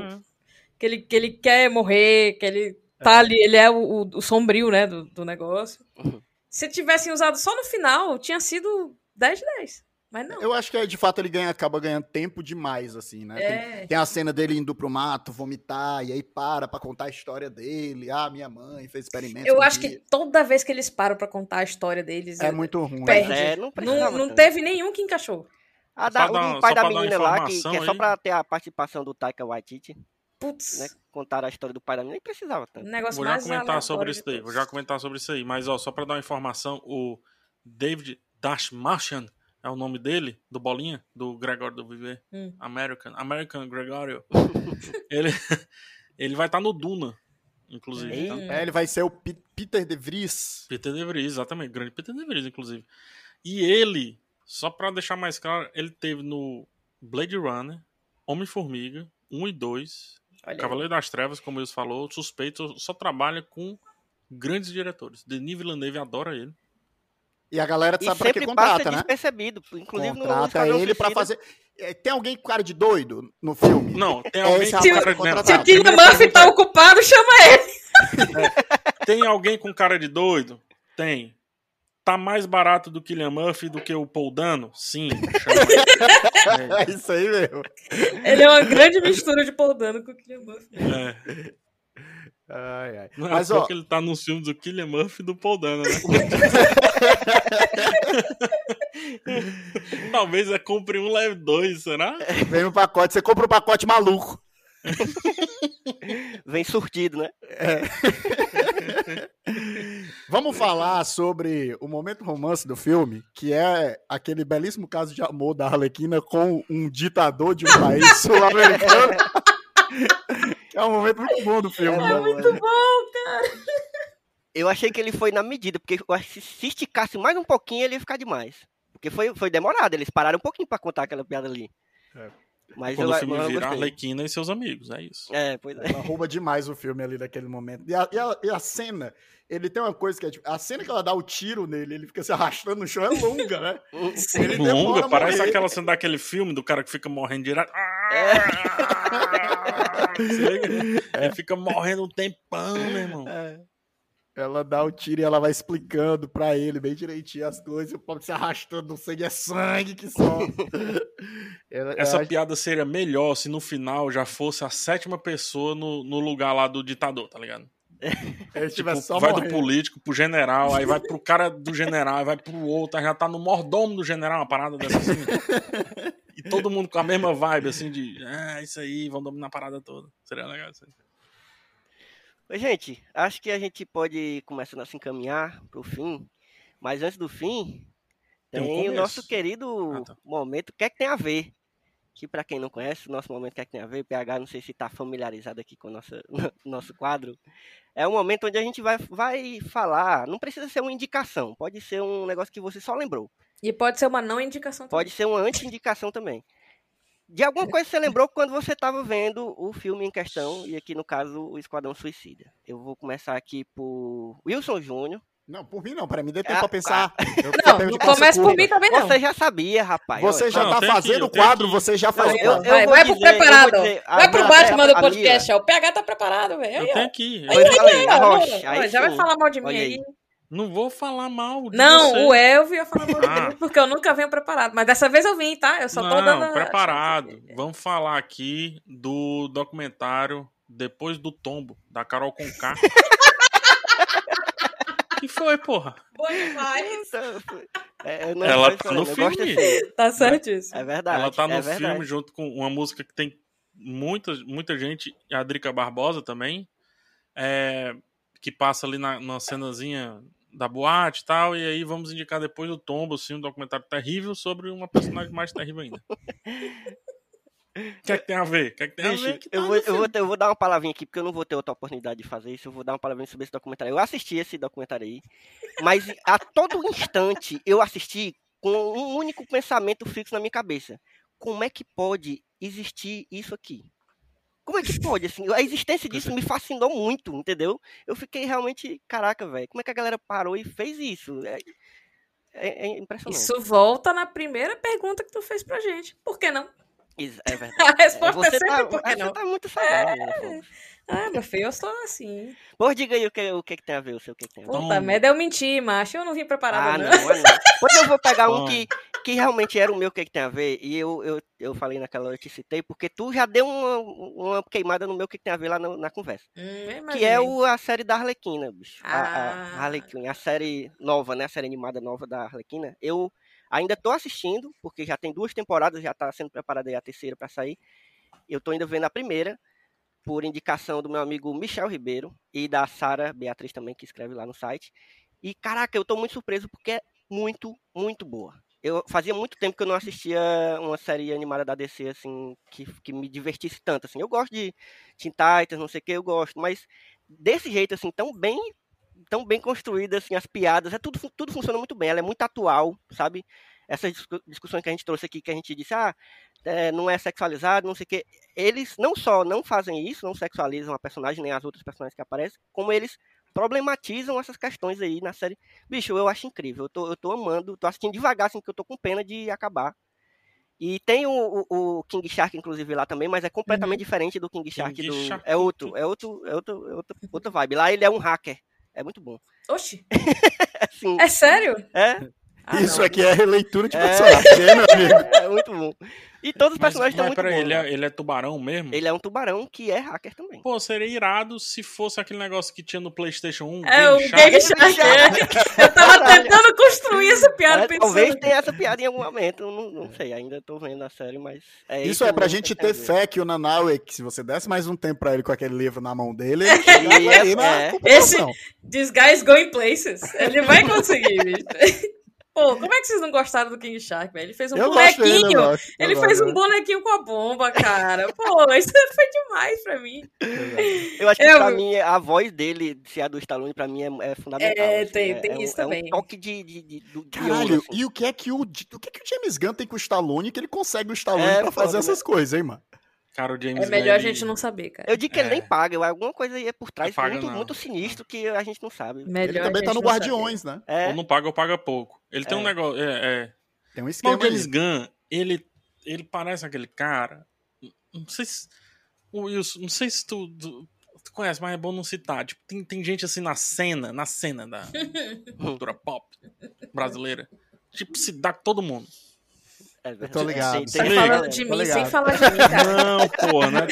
que, ele, que ele quer morrer, que ele tá ali, ele é o, o- o sombrio, né, do, do negócio.
Uhum.
Se tivessem usado só no final, tinha sido 10 de 10. Mas não.
Eu acho que de fato ele ganha, acaba ganhando tempo demais, assim, né? Tem-
É.
Tem a cena dele indo pro mato, vomitar, e aí para pra contar a história dele. Ah, minha mãe fez experimento.
Eu acho
dia.
que toda vez que eles param pra contar a história deles,
É
eu-
muito ruim.
Perde.
É, não
não, não teve nenhum que encaixou.
A
Só
da,
pra dar-
o pai da menina lá, que, que é só
aí.
pra ter a participação do Taika Waititi,
Putz,
né? Contaram a história do pai da menina, nem precisava tanto.
negócio
Vou já
mais
comentar sobre
de
isso daí.
todos.
Vou já comentar sobre isso aí. Mas, ó, só pra dar uma informação, o David Dashmashian é o nome dele, do Bolinha, do Gregório do Viver.
Hum.
American. American Gregório. ele, ele vai estar no Duna, inclusive. tá?
Ei.
É, ele vai ser o Pi- Peter De Vries.
Peter De Vries, exatamente. Grande Peter De Vries, inclusive. E ele, só pra deixar mais claro, ele teve no Blade Runner, Homem-Formiga, 1 e 2,
Olha aí.
Cavaleiro das Trevas, como eles falou, Suspeito, só trabalha com grandes diretores. Denis Villeneuve adora ele.
E a galera
E
sabe pra que
sempre
contrata,
passa
né?
despercebido. Inclusive no
Contrata
Esquadrão
ele pra
Suicida.
fazer. É, Tem alguém com cara de doido no filme?
Não, tem
É
alguém
esse
com cara
que
de...
contrataram.
Se o Killian Murphy tá
é,
ocupado, chama ele.
Tem alguém com cara de doido? Tem. Tá mais barato do Killian Murphy do que o Paul Dano? Sim. chama
É isso aí mesmo.
Ele é uma grande mistura de Paul Dano com o Killian Murphy.
ele. É.
Ai, ai.
Não é
Mas, ó,
que ele tá nos filmes do Killian Murphy e do Paul Dano, né? Talvez é compre um, leve dois, será?
vem no pacote, você compra um pacote maluco.
Vem surtido, né?
Vamos falar sobre o momento romance do filme, que é aquele belíssimo caso de amor da Arlequina com um ditador de um país sul-americano. É um momento muito bom do filme. né?
Muito bom, cara.
Eu achei que ele foi na medida, porque eu se esticasse mais um pouquinho, ele ia ficar demais. Porque foi, foi demorado, eles pararam um pouquinho pra contar aquela piada ali.
É.
Mas
Quando
eu,
o filme
eu
vira
gostei.
Arlequina e seus amigos, é isso.
É, pois é.
Ela rouba demais o filme ali naquele momento. E a, e a- e a cena, ele tem uma coisa que é tipo, a cena que ela dá o tiro nele, ele fica se arrastando no chão, é longa, né?
Sim.
Longa, parece aquela cena daquele filme do cara que fica morrendo direto.
É.
Ele fica morrendo um tempão, meu irmão.
Ela dá o tiro e ela vai explicando pra ele bem direitinho as coisas. O pobre se arrastando, o sangue é sangue que só. Ela-
Essa
ela-
piada seria melhor se no final já fosse a sétima pessoa no, no lugar lá do ditador, tá ligado?
tiver
Tipo,
só
vai do
morrendo.
político pro general, aí vai pro cara do general, aí vai pro outro, aí já tá no mordomo do general, uma parada dessa assim. Todo mundo com a mesma vibe, assim, de ah, isso aí, vão dominar a parada toda. Seria legal isso aí.
Ô, Gente, acho que a gente pode começar a se encaminhar pro fim. Mas antes do fim,
Tem
tem, o nosso querido
Ah, tá.
momento, o que é que tem a ver? Que pra quem não conhece, o nosso momento o que é que tem a ver, PH, não sei se tá familiarizado aqui com o nosso, nosso quadro. É um momento onde a gente vai, vai falar, não precisa ser uma indicação, pode ser um negócio que você só lembrou.
E pode ser uma não indicação também.
Pode ser uma anti-indicação também. De alguma coisa que você lembrou quando você estava vendo o filme em questão, e aqui no caso, o Esquadrão Suicida. Eu vou começar aqui por Wilson Júnior.
Não, por mim não, pra mim dê tempo
Ah,
pra pensar. Eu
Não, não começa por mim também não.
Você já sabia, rapaz.
Você já
Não,
tá fazendo
eu
o quadro,
aqui.
você já faz
Não,
o
eu-
quadro.
Vai,
vou
vai pro
dizer- eu vou
preparado.
dizer, a
vai pro
minha-
Batman do
a
podcast, ó. O PH tá preparado, velho.
Eu tenho
aí,
Aí,
arrocha,
ó,
aí
já vai falar mal de mim aí.
Não vou falar mal de
Não,
você.
o Elvio ia falar mal
Ah.
dele, porque eu nunca venho preparado. Mas dessa vez eu vim, tá? Eu só tô
Não,
dando.
preparado. Vamos falar aqui do documentário Depois do Tombo, da Carol Conká. que foi, porra?
Bom demais.
É, eu não
Ela
tô
tá no filme.
assim.
Tá certíssimo.
É verdade.
Ela tá no
é
filme junto com uma música que tem muita, muita gente, a Drica Barbosa também, é, que passa ali na, na cenazinha da boate e tal, e aí vamos indicar depois do Tombo, assim, um documentário terrível sobre uma personagem mais terrível ainda. O que é que tem a ver? O que é que tem a
Bicho,
ver? Tá
eu, vou, eu, vou, eu vou dar uma palavrinha aqui, porque eu não vou ter outra oportunidade de fazer isso. Eu vou dar uma palavrinha sobre esse documentário. Eu assisti esse documentário aí, mas a todo instante eu assisti com um único pensamento fixo na minha cabeça. Como é que pode existir isso aqui? Como é que pode, assim? A existência disso me fascinou muito, entendeu? Eu fiquei realmente, caraca, velho, como é que a galera parou e fez isso? É, é- é impressionante.
Isso volta na primeira pergunta que tu fez pra gente. Por que não?
É verdade.
A resposta é,
você
sempre
tá,
por que
você
não.
tá muito saudável, né, pô?
Ah, meu filho, eu sou assim.
Pô, diga aí o que, o que, que tem a ver, o seu que, que tem a ver.
Puta merda, eu menti, macho. Eu não vim
Ah,
preparada,
não,
não.
ah, não. Pois eu vou pegar um
Toma.
que, que realmente era o meu, o que, que tem a ver, e eu, eu, eu falei naquela hora, eu te citei, porque tu já deu uma, uma queimada no meu, o que, que tem a ver lá na, na conversa.
Hum,
Que é o, a série da Arlequina, bicho. A, a,
Ah.
a Harlequin, a série nova, né? A série animada nova da Arlequina. Eu ainda tô assistindo, porque já tem duas temporadas, já tá sendo preparada aí a terceira pra sair. Eu tô ainda vendo a primeira, por indicação do meu amigo Michel Ribeiro e da Sara Beatriz também, que escreve lá no site. E, caraca, eu tô muito surpreso porque é muito, muito boa. Eu fazia muito tempo que eu não assistia uma série animada da DC, assim, que, que me divertisse tanto, assim. Eu gosto de Teen Titans, não sei o que, eu gosto, mas desse jeito, assim, tão bem tão bem construída, assim, as piadas, é tudo, tudo funciona muito bem, ela é muito atual, sabe? Essas discu- discussões que a gente trouxe aqui, que a gente disse, ah, é, não é sexualizado, não sei o quê. Eles não só não fazem isso, não sexualizam a personagem, nem as outras personagens que aparecem, como eles problematizam essas questões aí na série. Bicho, eu acho incrível, eu tô, eu tô amando, tô assistindo devagar, assim, que eu tô com pena de acabar. E tem o, o, King Shark, inclusive, lá também, mas é completamente diferente do King Shark.
King
do...
Shark.
É outro, é outro, é outro, é outro, outra vibe. Lá ele é um hacker. É muito bom.
Oxi,
Assim,
é sério?
é,
Ah,
Isso
não.
aqui é releitura de
É.
personagem, hein, meu amigo?
é muito bom. E todos os
Mas,
personagens estão
mas
muito
peraí,
bons.
ele
né?
é, ele é tubarão mesmo?
Ele é um tubarão que é hacker também.
Pô, seria irado se fosse aquele negócio que tinha no PlayStation 1.
É o
Game Shark.
É. Eu tava tentando construir essa piada
É,
pensando.
talvez tenha essa piada em algum momento, eu não, não sei, ainda tô vendo a série, mas... É
Isso
isso
é pra gente ter fé que o Nanaue, que se você desse mais um tempo pra ele com aquele livro na mão dele, ele
Isso,
aí na
é.
computação.
This guy's going places. Ele vai conseguir, bicho. Pô, como é que vocês não gostaram do King Shark, velho? Ele fez um
Eu dele,
bonequinho.
eu gosto, eu
Ele fez um
gosto.
bonequinho com a bomba, cara. Pô, isso foi demais pra mim.
Eu acho que
Eu-
pra mim, a voz dele, se a do Stallone, pra mim é, é fundamental.
É,
assim,
tem-
é-
tem
é um-
isso
é
também.
um toque de, de, de, do- de ouro,
Caralho,
assim.
e o que é que o, o que é que o James Gunn tem com o Stallone que ele consegue o Stallone
É,
pra fazer
foda,
essas coisas, hein, mano?
Cara, o James
É melhor a
Gunn, ele-
gente não saber, cara.
Eu digo que ele
É.
nem paga, alguma coisa aí é por trás,
paga
muito,
não.
muito sinistro que a gente não sabe.
Melhor
Ele
a
também tá no Guardiões, né?
É,
Ou não paga ou paga pouco. Ele tem
É.
um negócio. É, é.
Tem um
Mas
esquema
o James
aí.
Gunn, ele, ele parece aquele cara. Não sei se. O Wilson, não sei se tu, tu, tu conhece, mas é bom não citar. Tipo, tem, tem gente assim na cena, na cena da cultura pop brasileira. Tipo, se dá com todo mundo.
É verdade.
tô ligado.
Tem-
Tá falando de mim sem falar de mim, cara.
Não, porra, né?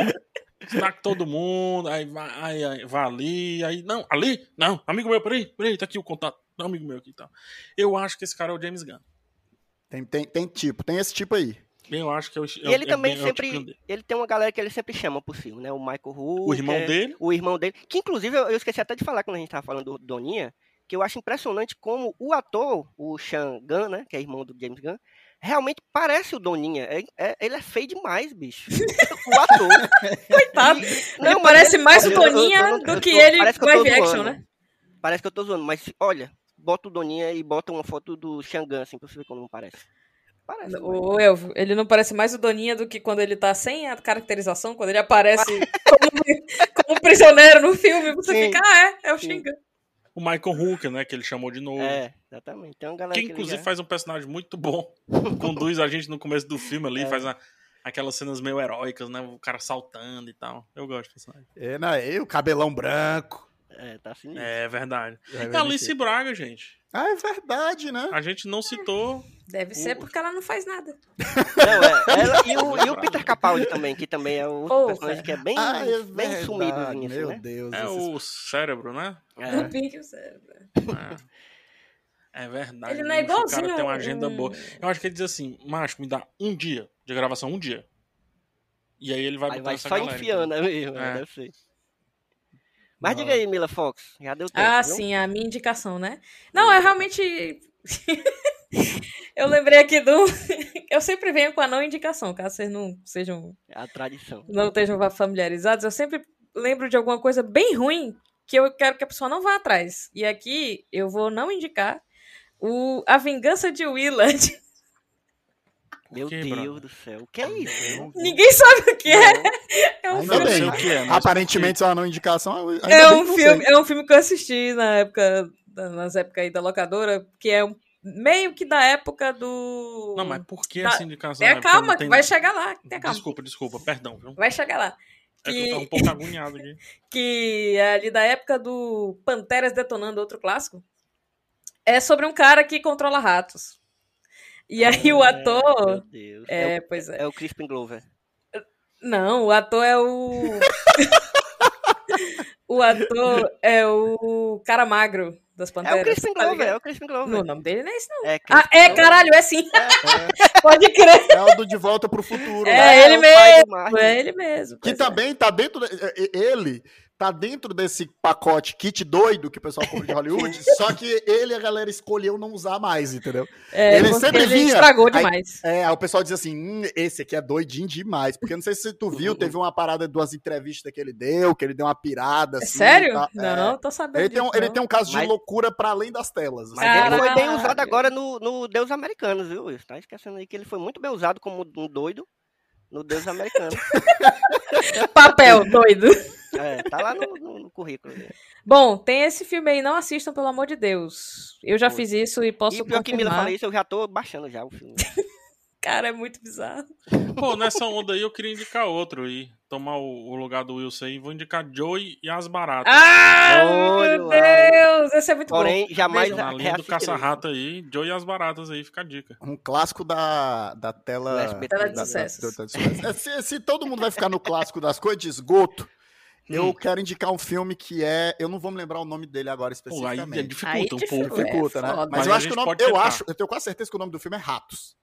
Não. Dá com todo mundo, aí vai, aí, aí vai ali, aí. Não, ali? Não, amigo meu, peraí, peraí, tá aqui o contato. Não, amigo meu aqui e tal. Eu acho que esse cara é o James Gunn.
Tem, tem, tem tipo, tem esse tipo aí.
Eu acho que é o
E ele
é,
também
é, é
sempre.
dele.
ele tem uma galera que ele sempre chama por cima, né? O Michael Hu.
O irmão dele.
O irmão dele. Que inclusive eu eu esqueci até de falar quando a gente tava falando do Doninha. Que eu acho impressionante como o ator, o Sean Gunn, né? Que é irmão do James Gunn. Realmente parece o Doninha. É- é- ele é feio demais, bicho. o ator.
Coitado.
E-
Ele
mas
parece mais o
eu- eu- eu
Doninha
não-
do
eu
que
tô-
ele
eu
live action,
zoando.
né?
Parece que eu tô zoando, mas olha, bota o Doninha e bota uma foto do Xangan, assim, pra você ver como não parece. Parece.
O Elvio, ele não parece mais o Doninha do que quando ele tá sem a caracterização, quando ele aparece como, como prisioneiro no filme, você
Sim.
fica, ah, é, é o
Sim.
O Michael Hooker, né? Que ele chamou de novo.
É, exatamente. Uma galera
que
que
inclusive
já-
faz um personagem muito bom. Conduz a gente no começo do filme ali,
É.
faz a- aquelas cenas meio heróicas, né? O cara saltando e tal. Eu gosto do personagem.
É, né? E o cabelão branco.
É, tá sinistro.
É verdade.
É,
E a Alice Braga, gente.
Ah, é verdade, né?
A gente não citou.
Deve ser porque ela não faz nada.
Não, é, ela e o, e o Peter Capaldi também, que também é o
Porra.
personagem que é bem,
Ah, é
bem
verdade,
sumidozinho, assim,
Meu
né?
Deus.
É
esses-
o cérebro, né?
É.
O Pink o cérebro.
É, é verdade.
Ele não é
bicho, O
igualzinho
cara tem uma agenda boa. Eu acho que ele diz assim, macho, me dá um dia de gravação, um dia. E aí ele vai
Aí
botar
vai
essa
só
galera,
enfiando, é mesmo,
É.
deve ser. Mas diga aí, Mila Fox, já deu tempo,
Ah, sim, a minha indicação, né? Não, é realmente. eu lembrei aqui do. eu sempre venho com a não indicação, caso vocês não sejam.
A tradição.
não estejam familiarizados. Eu sempre lembro de alguma coisa bem ruim que eu quero que a pessoa não vá atrás. E aqui eu vou não indicar o A Vingança de Willard.
Meu
que,
Deus
brother?
do céu, o que é isso?
Ninguém sabe o que é. É um
Ainda
não
bem.
é,
Aparentemente, só não indicação.
É um filme,
sei.
é um filme que eu assisti na época, da- nas épocas aí da locadora, que é um, meio que da época do.
Não, mas por que
Tá-
essa indicação?
Tenha
né? Porque
calma,
tem-
vai chegar lá. Tenha calma.
Desculpa, desculpa, perdão, viu?
Vai chegar lá.
É que tava um pouco agoniado aqui.
que é ali da época do Panteras Detonando, outro clássico. É sobre um cara que controla ratos. E aí o
Meu
ator.
Deus.
É,
É,
pois
o,
é.
é o Crispin Glover.
Não, o ator é o. o ator é o cara magro das
É
Panteras.
o Crispin
tá
Glover,
ligado?
é o Crispin Glover.
Não, o nome dele não é esse, não.
É,
Ah, é, caralho, é sim.
É,
Pode crer.
é o do De Volta pro Futuro.
É,
né?
ele
pai
mesmo. É ele mesmo.
Que
é.
também tá dentro. de- é, é, Ele tá dentro desse pacote kit doido que o pessoal compra de Hollywood, só que ele a galera escolheu não usar mais, entendeu?
É,
ele sempre
ele
vinha.
estragou
Aí-
demais.
É, aí o pessoal diz assim: hum, esse aqui é doidinho demais. Porque não sei se tu viu, teve uma parada de duas entrevistas que ele deu, que ele deu uma pirada.
É
Assim,
sério?
tá? É.
Não, tô sabendo
Ele tem, um, ele tem um caso de
Mas-
loucura pra além das telas.
Mas
assim.
ele foi bem usado agora no, no Deus Americanos, viu? Você tá esquecendo aí que ele foi muito bem usado como um doido no Deus Americano.
Papel, doido.
É, tá lá no, no- no currículo dele.
Bom, tem esse filme aí, não assistam, pelo amor de Deus. Eu já
Pô.
fiz isso e posso
E pior que Mila
confirmar.
fala isso, eu já tô baixando já o filme.
Cara, é muito bizarro.
Pô, nessa onda aí eu queria indicar outro aí. Tomar o, o lugar do Wilson aí. Vou indicar Joey e as baratas.
Ah,
Olha
meu
lá.
Deus! Esse é muito
Porém, jamais
Veja,
Na linha do caça-rato aí, Joey e as baratas aí, fica a dica.
Um clássico da, da tela.
SBT.
Tela de
da- da- da- da- sucessos. É, se, se todo mundo vai ficar no clássico das coisas de esgoto, eu
Hum.
quero indicar um filme que é. Eu não vou me lembrar o nome dele agora
Pô, aí
especificamente.
dificulta
Aí
um
dificulta.
pouco.
Dificulta, né?
É foda.
Mas,
Mas
eu acho que o nome. Eu acho, eu tenho quase certeza que o nome do filme é Ratos.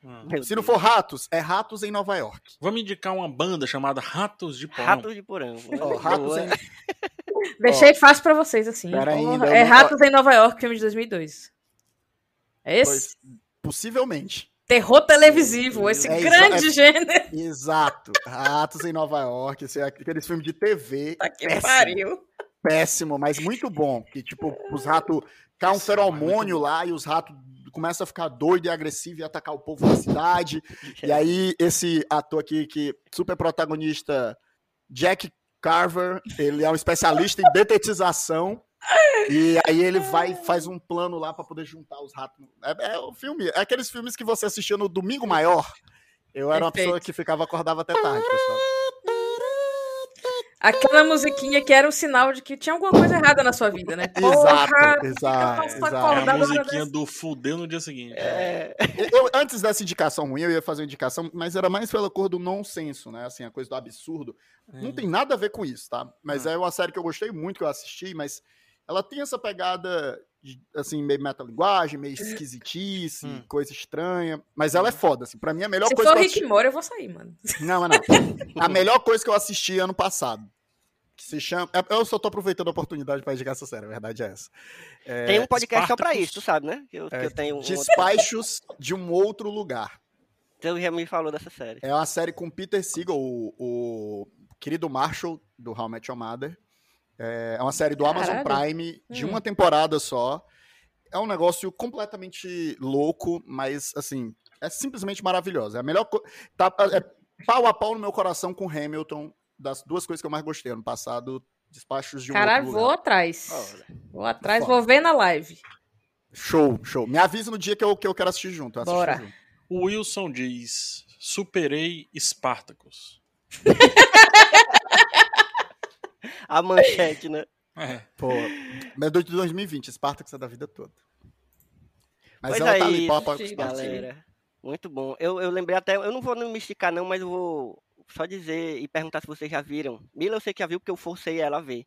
Meu
Se não for Ratos, é Ratos em Nova York.
Vamos indicar uma banda chamada Ratos de Porão.
Ratos de Porão.
Ó, Ratos em.
Deixei fácil pra vocês, assim.
Ainda,
é
não-
Ratos em Nova York, filme de 2002. É esse?
Pois, possivelmente.
Terror televisivo, esse
É,
grande
é-
gênero.
Exato. Ratos em Nova York. Esse é aqueles filmes de TV.
Tá que
péssimo.
pariu.
péssimo, mas muito bom. Que, tipo, os ratos. Cai um feromônio lá e os ratos começam a ficar doido e agressivo e atacar o povo da cidade. E aí, esse ator aqui, que super protagonista, Jack Carver, ele é um especialista em detetização. E aí ele vai e faz um plano lá pra poder juntar os ratos. É, é o filme, é aqueles filmes que você assistiu no Domingo Maior. Eu era uma
Perfeito.
pessoa que ficava acordava até tarde, pessoal.
Aquela musiquinha que era um sinal de que tinha alguma coisa errada na sua vida, né?
Exato,
Porra,
exato, exato.
É a musiquinha do fudeu no dia seguinte.
É,
Eu, antes dessa indicação ruim, eu ia fazer uma indicação, mas era mais pela cor do nonsenso, né? Assim, a coisa do absurdo. Não tem nada a ver com isso, tá? Mas é uma série que eu gostei muito, que eu assisti, mas ela tem essa pegada, de, assim, meio metalinguagem, meio esquisitice,
Hum.
coisa estranha. Mas ela é foda, assim. Pra mim, a melhor
Se
coisa
for
que eu
Rick
assisti...
Mori, eu vou sair, mano.
Não, mas não. A melhor coisa que eu assisti ano passado. Que se chama. é, Eu só tô aproveitando a oportunidade pra indicar essa série, a verdade é essa. É,
tem um podcast só pra isso, tu sabe, né? Que eu, que
é,
eu tenho um outro...
Despachos de um outro lugar.
Você já me falou dessa série.
É uma série com Peter Seagal, o, o querido Marshall do How I Met Your Mother. É uma série do Amazon
Caralho.
Prime de
Hum.
uma temporada só. É um negócio completamente louco, mas assim, é simplesmente maravilhoso. É a melhor coisa. Tá, é pau a pau no meu coração com Hamilton, das duas coisas que eu mais gostei ano passado. Despachos de um
Caralho,
outro
vou
lugar.
atrás.
Olha.
Vou atrás,
Foda.
vou ver na live.
Show, show. Me avisa no dia que eu, que eu quero assistir junto.
Bora.
junto.
O Wilson diz: Superei Spartacus.
A manchete, né?
É.
Pô, mas do de 2020, Spartacus é da vida toda. Mas
Pois
ela
é
tá ali,
isso,
pau pau com
Sim,
Spartacus.
galera. Muito bom. Eu, eu lembrei até, eu não vou me esticar não, mas eu vou só dizer e perguntar se vocês já viram. Mila eu sei que já viu porque eu forcei ela a ver.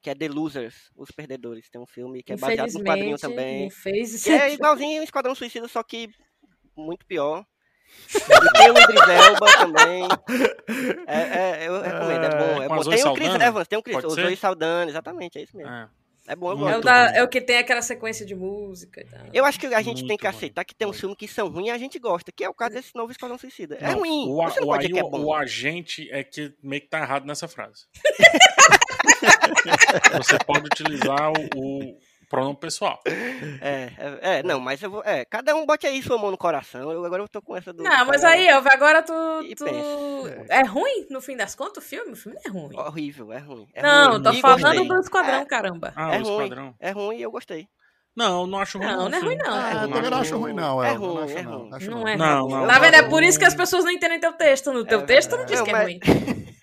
Que é The Losers, Os Perdedores. Tem um filme que é baseado no quadrinho também.
fez
Que é igualzinho o Esquadrão Suicida, só que muito pior. Tem o Idris Elba também. É, é, eu recomendo, é bom. É bom. Tem o Chris? Evans, tem o Chris,
Pode
o
ser?
Zoe Saldana, exatamente, é isso mesmo.
É.
É bom, eu
Muito
É
gosto.
da-
bom.
é o que tem aquela sequência de música e tal.
Eu acho que a gente tem
Muito
que
bom.
aceitar que tem uns filmes que são ruins e a gente gosta, que é o caso desse novo Esquadrão Suicida. É
Não,
ruim,
O, a- o, aí
é
o agente é que meio que tá errado nessa frase. Você pode utilizar o, o pronome pessoal.
É, é, é, não, mas eu vou. É, cada um bote aí sua mão no coração. Eu, agora eu tô com essa do.
Não, mas aí, Elvio, agora tu. Tu... É ruim, no fim das contas, o filme? O filme não é ruim.
Horrível, é ruim. É
não,
ruim.
tô
E
falando
gostei.
do Esquadrão, caramba.
Ah,
É
o
ruim.
esquadrão.
É ruim e eu gostei.
Não, não acho ruim.
Não, não é ruim, não.
Ah,
é
eu
ruim.
também não acho ruim, não.
É
não
ruim,
acho
é
não,
ruim.
acho
Não é
Não,
ruim.
não,
Tá vendo? É
não.
por isso que as pessoas não entendem teu texto. No teu
É
texto não diz
Não,
que é ruim.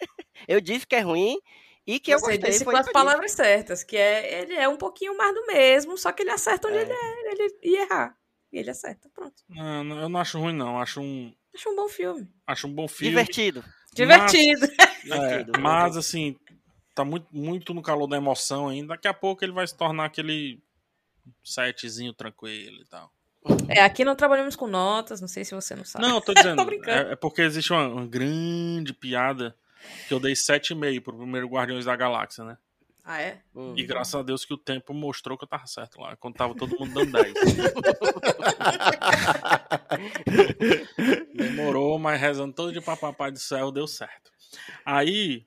Eu disse que é ruim e que eu
Você
gostei.
disse
foi
com as palavras certas, que é ele é um pouquinho mais do mesmo, só que ele acerta onde
É.
ele, é, ele ia errar. E ele acerta, pronto.
Não, não, eu não acho ruim, não. Acho um,
Acho um bom filme.
acho um bom filme.
Divertido.
Divertido.
É,
Divertido.
mas, assim, tá muito, muito no calor da emoção ainda. Daqui a pouco ele vai se tornar aquele setzinho tranquilo e tal.
É, aqui não trabalhamos com notas, não sei se você não sabe.
Não, eu tô dizendo.
Tô brincando.
é, é porque existe uma, uma grande piada que eu dei 7,5 pro primeiro Guardiões da Galáxia, né?
Ah, é?
E graças a Deus que o tempo mostrou que eu tava certo lá, quando tava todo mundo dando 10. Demorou, mas rezando todo pra papai do céu, deu certo. Aí,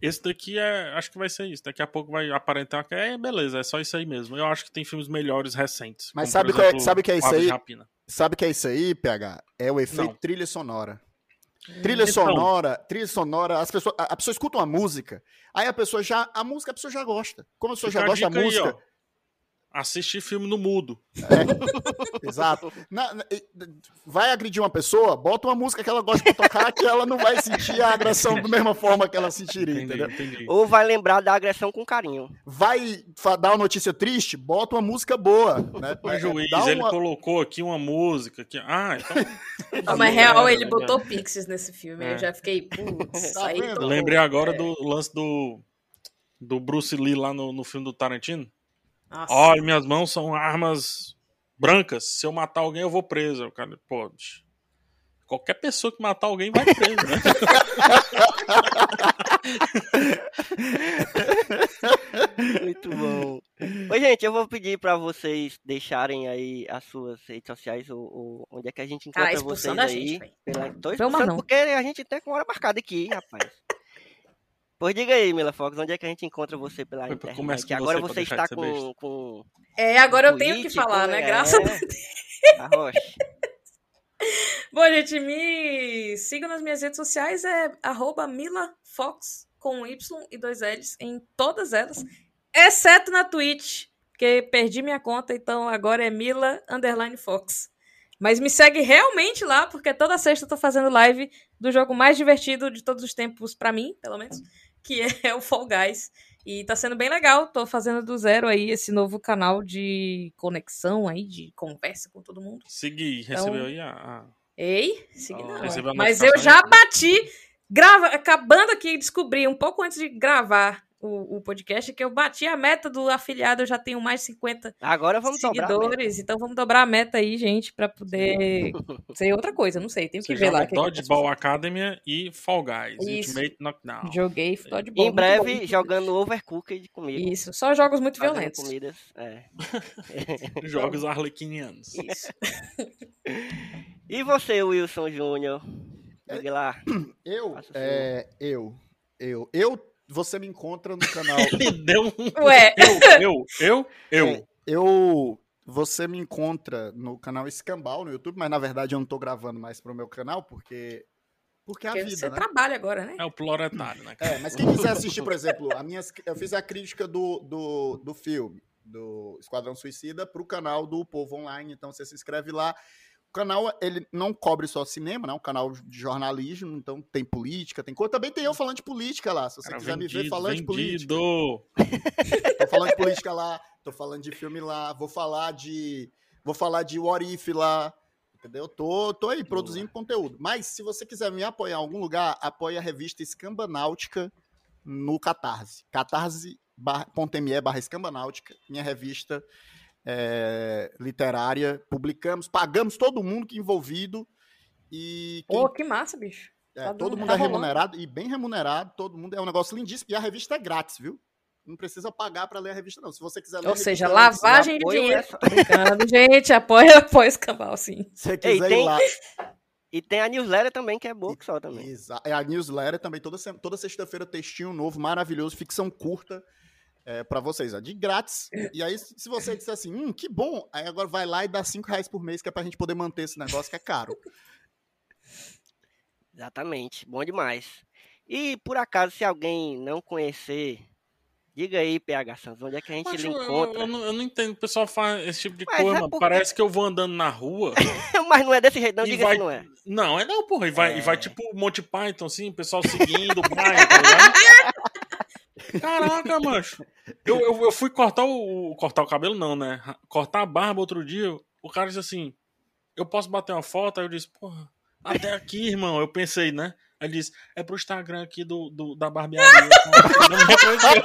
esse daqui é. Acho que vai ser isso. Daqui a pouco vai aparentar que é beleza, é só isso aí mesmo. Eu acho que tem filmes melhores recentes.
Mas
como, por
sabe qual é-
exemplo,
sabe o que é isso aí?
de Rapina.
Sabe o que é isso aí, PH? É o efeito
Não.
trilha sonora. Trilha
Então.
sonora, trilha sonora, as pessoas, a, a pessoa escuta uma música, aí a pessoa já, a música a pessoa já gosta. Como a pessoa já gosta da
aí,
música,
ó. Assistir filme no mudo.
exato. Na- na- vai agredir uma pessoa, bota uma música que ela gosta de tocar, que ela não vai sentir a agressão da mesma forma que ela sentiria,
Entendi,
entendeu?
entendi.
Ou vai lembrar da agressão com carinho.
Vai dar uma notícia triste, bota uma música boa, né?
O
É,
juiz,
dá
ele
uma-
colocou aqui uma música. Que... Ah, então.
Não, mas real,
É,
ele
é,
botou Pixies nesse filme.
É.
Eu já fiquei, putz,
Tá
aí
lembrei agora
É.
do lance do, do Bruce Lee lá no, no filme do Tarantino.
Nossa.
Olha, minhas mãos são armas brancas. Se eu matar alguém, eu vou preso. O cara, pô, bicho, qualquer pessoa que matar alguém vai preso, né?
Muito bom. Oi, gente, eu vou pedir pra vocês deixarem aí as suas redes sociais, ou onde é que a gente encontra
Cara,
vocês aí.
gente,
pela... Tô expulsando porque a gente tem com hora marcada aqui, rapaz. Pois diga aí, Mila Fox, onde é que a gente encontra você pela
Foi,
internet?
com
agora
você pra
você está com, com
É, agora eu tenho que falar, né?
é,
Graças a Deus.
a Rocha.
Bom, gente, me sigam nas minhas redes sociais, é arroba milafox, com Y e dois L's em todas elas, exceto na Twitch, porque perdi minha conta, então agora é mila underline fox. Mas me segue realmente lá, porque toda sexta eu tô fazendo live do jogo mais divertido de todos os tempos, pra mim, pelo menos, que é o Fall Guys. E tá sendo bem legal, tô fazendo do zero aí esse novo canal de conexão aí, de conversa com todo mundo.
Segui,
Então,
recebeu aí a.
Ei, segui não. Mas eu já bati, grava, acabando aqui, descobri um pouco antes de gravar o, o podcast que eu bati a meta do afiliado, eu já tenho mais de 50
Agora vamos dobrar.
seguidores, então vamos dobrar a meta aí, gente, pra poder ser outra coisa, não sei, tenho que ver lá. é
Dodgeball Academy e Fall Guys.
Isso.
Ultimate Knockdown.
Joguei futebol.
Em
muito
breve,
bom.
jogando Overcooked comigo.
Isso, só jogos muito
fazendo
violentos.
comidas. É.
Jogos arlequinianos.
Isso.
E você, Wilson Júnior? Diga lá.
Eu, é, eu, eu, eu, você me encontra no canal.
Ele deu um.
Ué,
Eu, eu, eu, eu.
É, eu, você me encontra no canal Escambau no YouTube, mas na verdade eu não tô gravando mais pro meu canal porque porque é a
porque
vida,
você
né?
trabalha agora, né?
É o ploretário, né?
É, mas quem quiser assistir, por exemplo, a minha, eu fiz a crítica do, do, do filme, do Esquadrão Suicida, pro canal do Povo Online, então você se inscreve lá. O canal, ele não cobre só cinema, né? É um canal de jornalismo, então tem política, tem coisa. Também tem eu falando de política lá, se você
Cara,
quiser me ver
vendido,
falando de política.
vendido.
Tô falando de política lá, tô falando de filme lá, vou falar de. Vou falar de What If lá. Entendeu? Tô, tô aí produzindo conteúdo. Mas se você quiser me apoiar em algum lugar, apoie a revista Escambanáutica no Catarse. catarse.me barra Escambanáutica, minha revista é, literária. Publicamos, pagamos todo mundo que envolvido. E quem
Pô, que massa, bicho.
é,
Tá
todo mundo
tá
é
rolando.
remunerado e bem remunerado, todo mundo é um negócio lindíssimo. E a revista é grátis, viu? Não precisa pagar pra ler a revista, não. Se você quiser ler
Ou
revista
seja,
antes,
lavagem de dinheiro. brincando, gente. Apoia, apoia esse canal, sim.
Se você
Ei,
quiser ir
tem-
lá.
E tem a newsletter também, que é boa que só também.
Exa- É a newsletter também, toda, toda sexta-feira, textinho novo, maravilhoso, ficção curta é, para vocês, ó, de grátis. E aí, se você disser assim, hum, que bom, aí agora vai lá e dá cinco reais por mês, que é pra gente poder manter esse negócio que é caro.
Exatamente, bom demais. E por acaso, se alguém não conhecer, diga aí, PH Santos, onde é que a gente
Mas
lhe
eu, eu-
encontra?
eu não, eu não entendo. O pessoal faz esse tipo de
Mas
coisa,
é
mano.
porque-
Parece que eu vou andando na rua.
Mas não é desse jeito, não, diga
vai-
que não é.
Não, é não, porra. E vai, e vai
É.
tipo Monty Python, assim, o pessoal seguindo o bairro, tá ligado? Caraca, macho. Eu, eu, eu fui cortar o, Cortar o cabelo, não, né? Cortar a barba outro dia. O cara disse assim: Eu posso bater uma foto? Aí eu disse: Porra, até aqui, irmão. Eu pensei, né? Aí ele disse: É pro Instagram aqui do, do- da barbearia. Eu não me reconheci.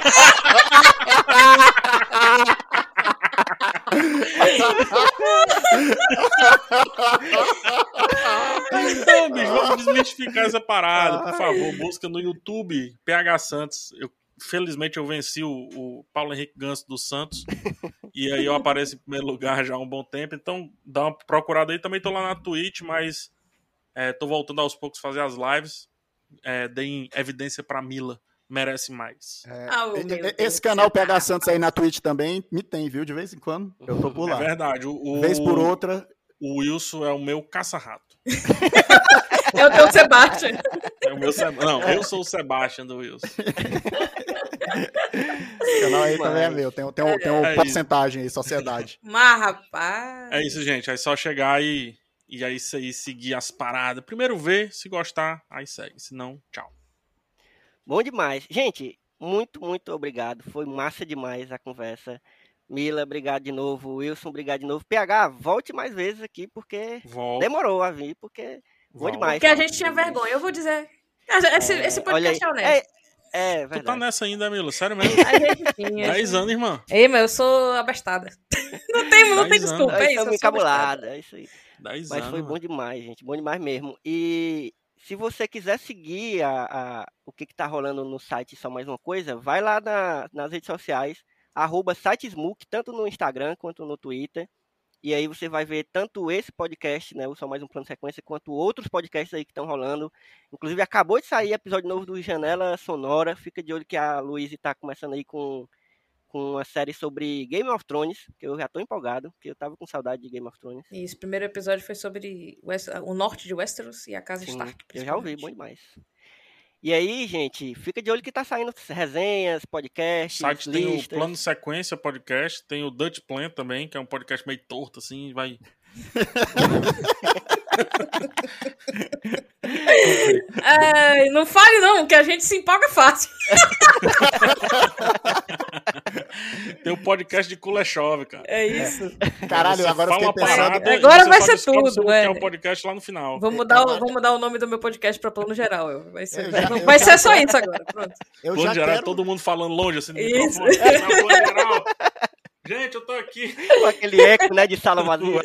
Então, bicho, vamos desmistificar essa parada, por favor. Busca no YouTube PH Santos. Eu, felizmente eu venci o, o Paulo Henrique Ganso do Santos. E aí eu apareço em primeiro lugar já há um bom tempo. Então dá uma procurada aí. Também tô lá na Twitch, mas é, tô voltando aos poucos a fazer as lives. É, deem evidência pra Mila. Merece mais.
E-
Deus.
Esse canal PH Santos aí na Twitch também me tem, viu? De vez em quando. Eu tô por
É
lá.
verdade. O, o-
Vez por outra.
o Wilson é o meu caça-rato.
É o teu Sebastian.
É o meu Se- Não, eu sou o Sebastian do Wilson.
Esse canal aí também é meu. Tem, tem, um- tem uma
É
porcentagem aí, sociedade.
Mas, rapaz.
É isso, gente. É só chegar e, e aí aí seguir as paradas. Primeiro ver, se gostar, aí segue. Se não, tchau.
Bom demais. Gente, muito, muito obrigado. Foi massa demais a conversa. Mila, obrigado de novo. Wilson, obrigado de novo. PH, volte mais vezes aqui, porque
Volta.
demorou a vir, porque bom demais.
Porque a gente tinha vergonha. Eu vou dizer. Esse, esse
Olha
podcast é honesto.
É, é
Tu tá
verdade.
nessa ainda, Mila? Sério mesmo?
A gente tinha.
10 anos, irmã.
Ei, meu, eu sou abastada. Não tem, não tem
Dez
desculpa, é isso.
estamos
eu sou
encabulados, é isso aí.
10
Mas
anos.
foi bom demais, gente. Bom demais mesmo. E se você quiser seguir a, a- o que, que tá rolando no site Só Mais Uma Coisa, vai lá na- nas redes sociais, arroba sitesmook, tanto no Instagram quanto no Twitter. E aí você vai ver tanto esse podcast, né, o Só Mais Um Plano Sequência, quanto outros podcasts aí que estão rolando. Inclusive, acabou de sair episódio novo do Janela Sonora. Fica de olho que a Luísa está começando aí com, com uma série sobre Game of Thrones, que eu já tô empolgado, porque eu tava com saudade de Game of Thrones.
Isso, o primeiro episódio foi sobre West- o norte de Westeros e a casa
Sim,
Stark.
eu já ouvi, bom demais. E aí, gente, fica de olho que tá saindo resenhas, podcasts,
site tem o
listas.
Plano Sequência Podcast, tem o Dutch Plan também, que é um podcast meio torto, assim, vai.
Ai, não fale não, que a gente se empolga fácil.
Tem o podcast de Kuleshov, cara.
É isso.
Caralho,
Você
agora
fala
fiquei
uma
pensando.
parada
Agora vai ser tudo,
que
é.
é um podcast lá no final.
Vou mudar, o, vou mudar o nome do meu podcast pra Plano Geral. eu. Vai ser,
Eu já-
não,
eu
vai
já-
ser só isso agora. Pronto.
Eu
Plano
já
geral,
quero...
todo mundo falando longe, assim, no
Isso.
microfone. É, plano geral. Gente, eu tô aqui.
Com aquele eco, né, de sala vazia.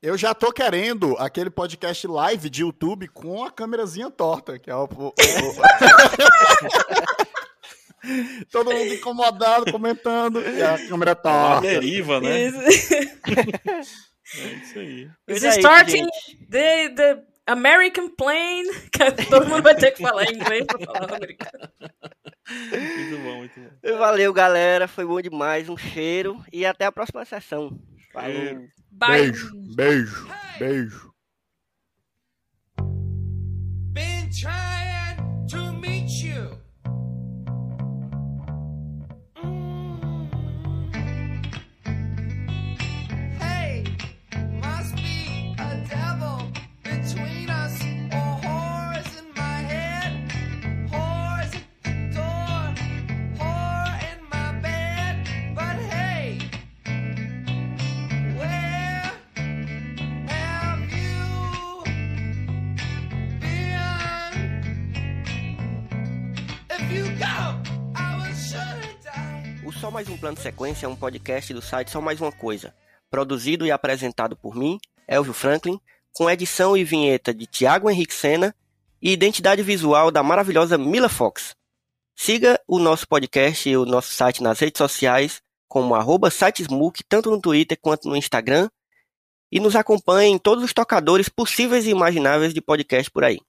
Eu já tô querendo aquele podcast live de YouTube com a câmerazinha torta, que é o. o- o- Todo mundo incomodado, comentando, e a câmera torta.
deriva, né?
Isso.
É isso aí.
It's
é
starting
gente.
the, the American plane. Todo mundo vai ter que falar em inglês pra falar americano.
Muito bom, muito bom.
Valeu, galera. Foi bom demais. Um cheiro. E até a próxima sessão. Falou.
Beijo, beijo, beijo.
Been trying to meet you.
Só Mais Um Plano Sequência é um podcast do site Só Mais Uma Coisa, produzido e apresentado por mim, Elvio Franklin, com edição e vinheta de Tiago Henrique Sena e identidade visual da maravilhosa Mila Fox. Siga o nosso podcast e o nosso site nas redes sociais, como arroba sitesmook, tanto no Twitter quanto no Instagram, e nos acompanhe em todos os tocadores possíveis e imagináveis de podcast por aí.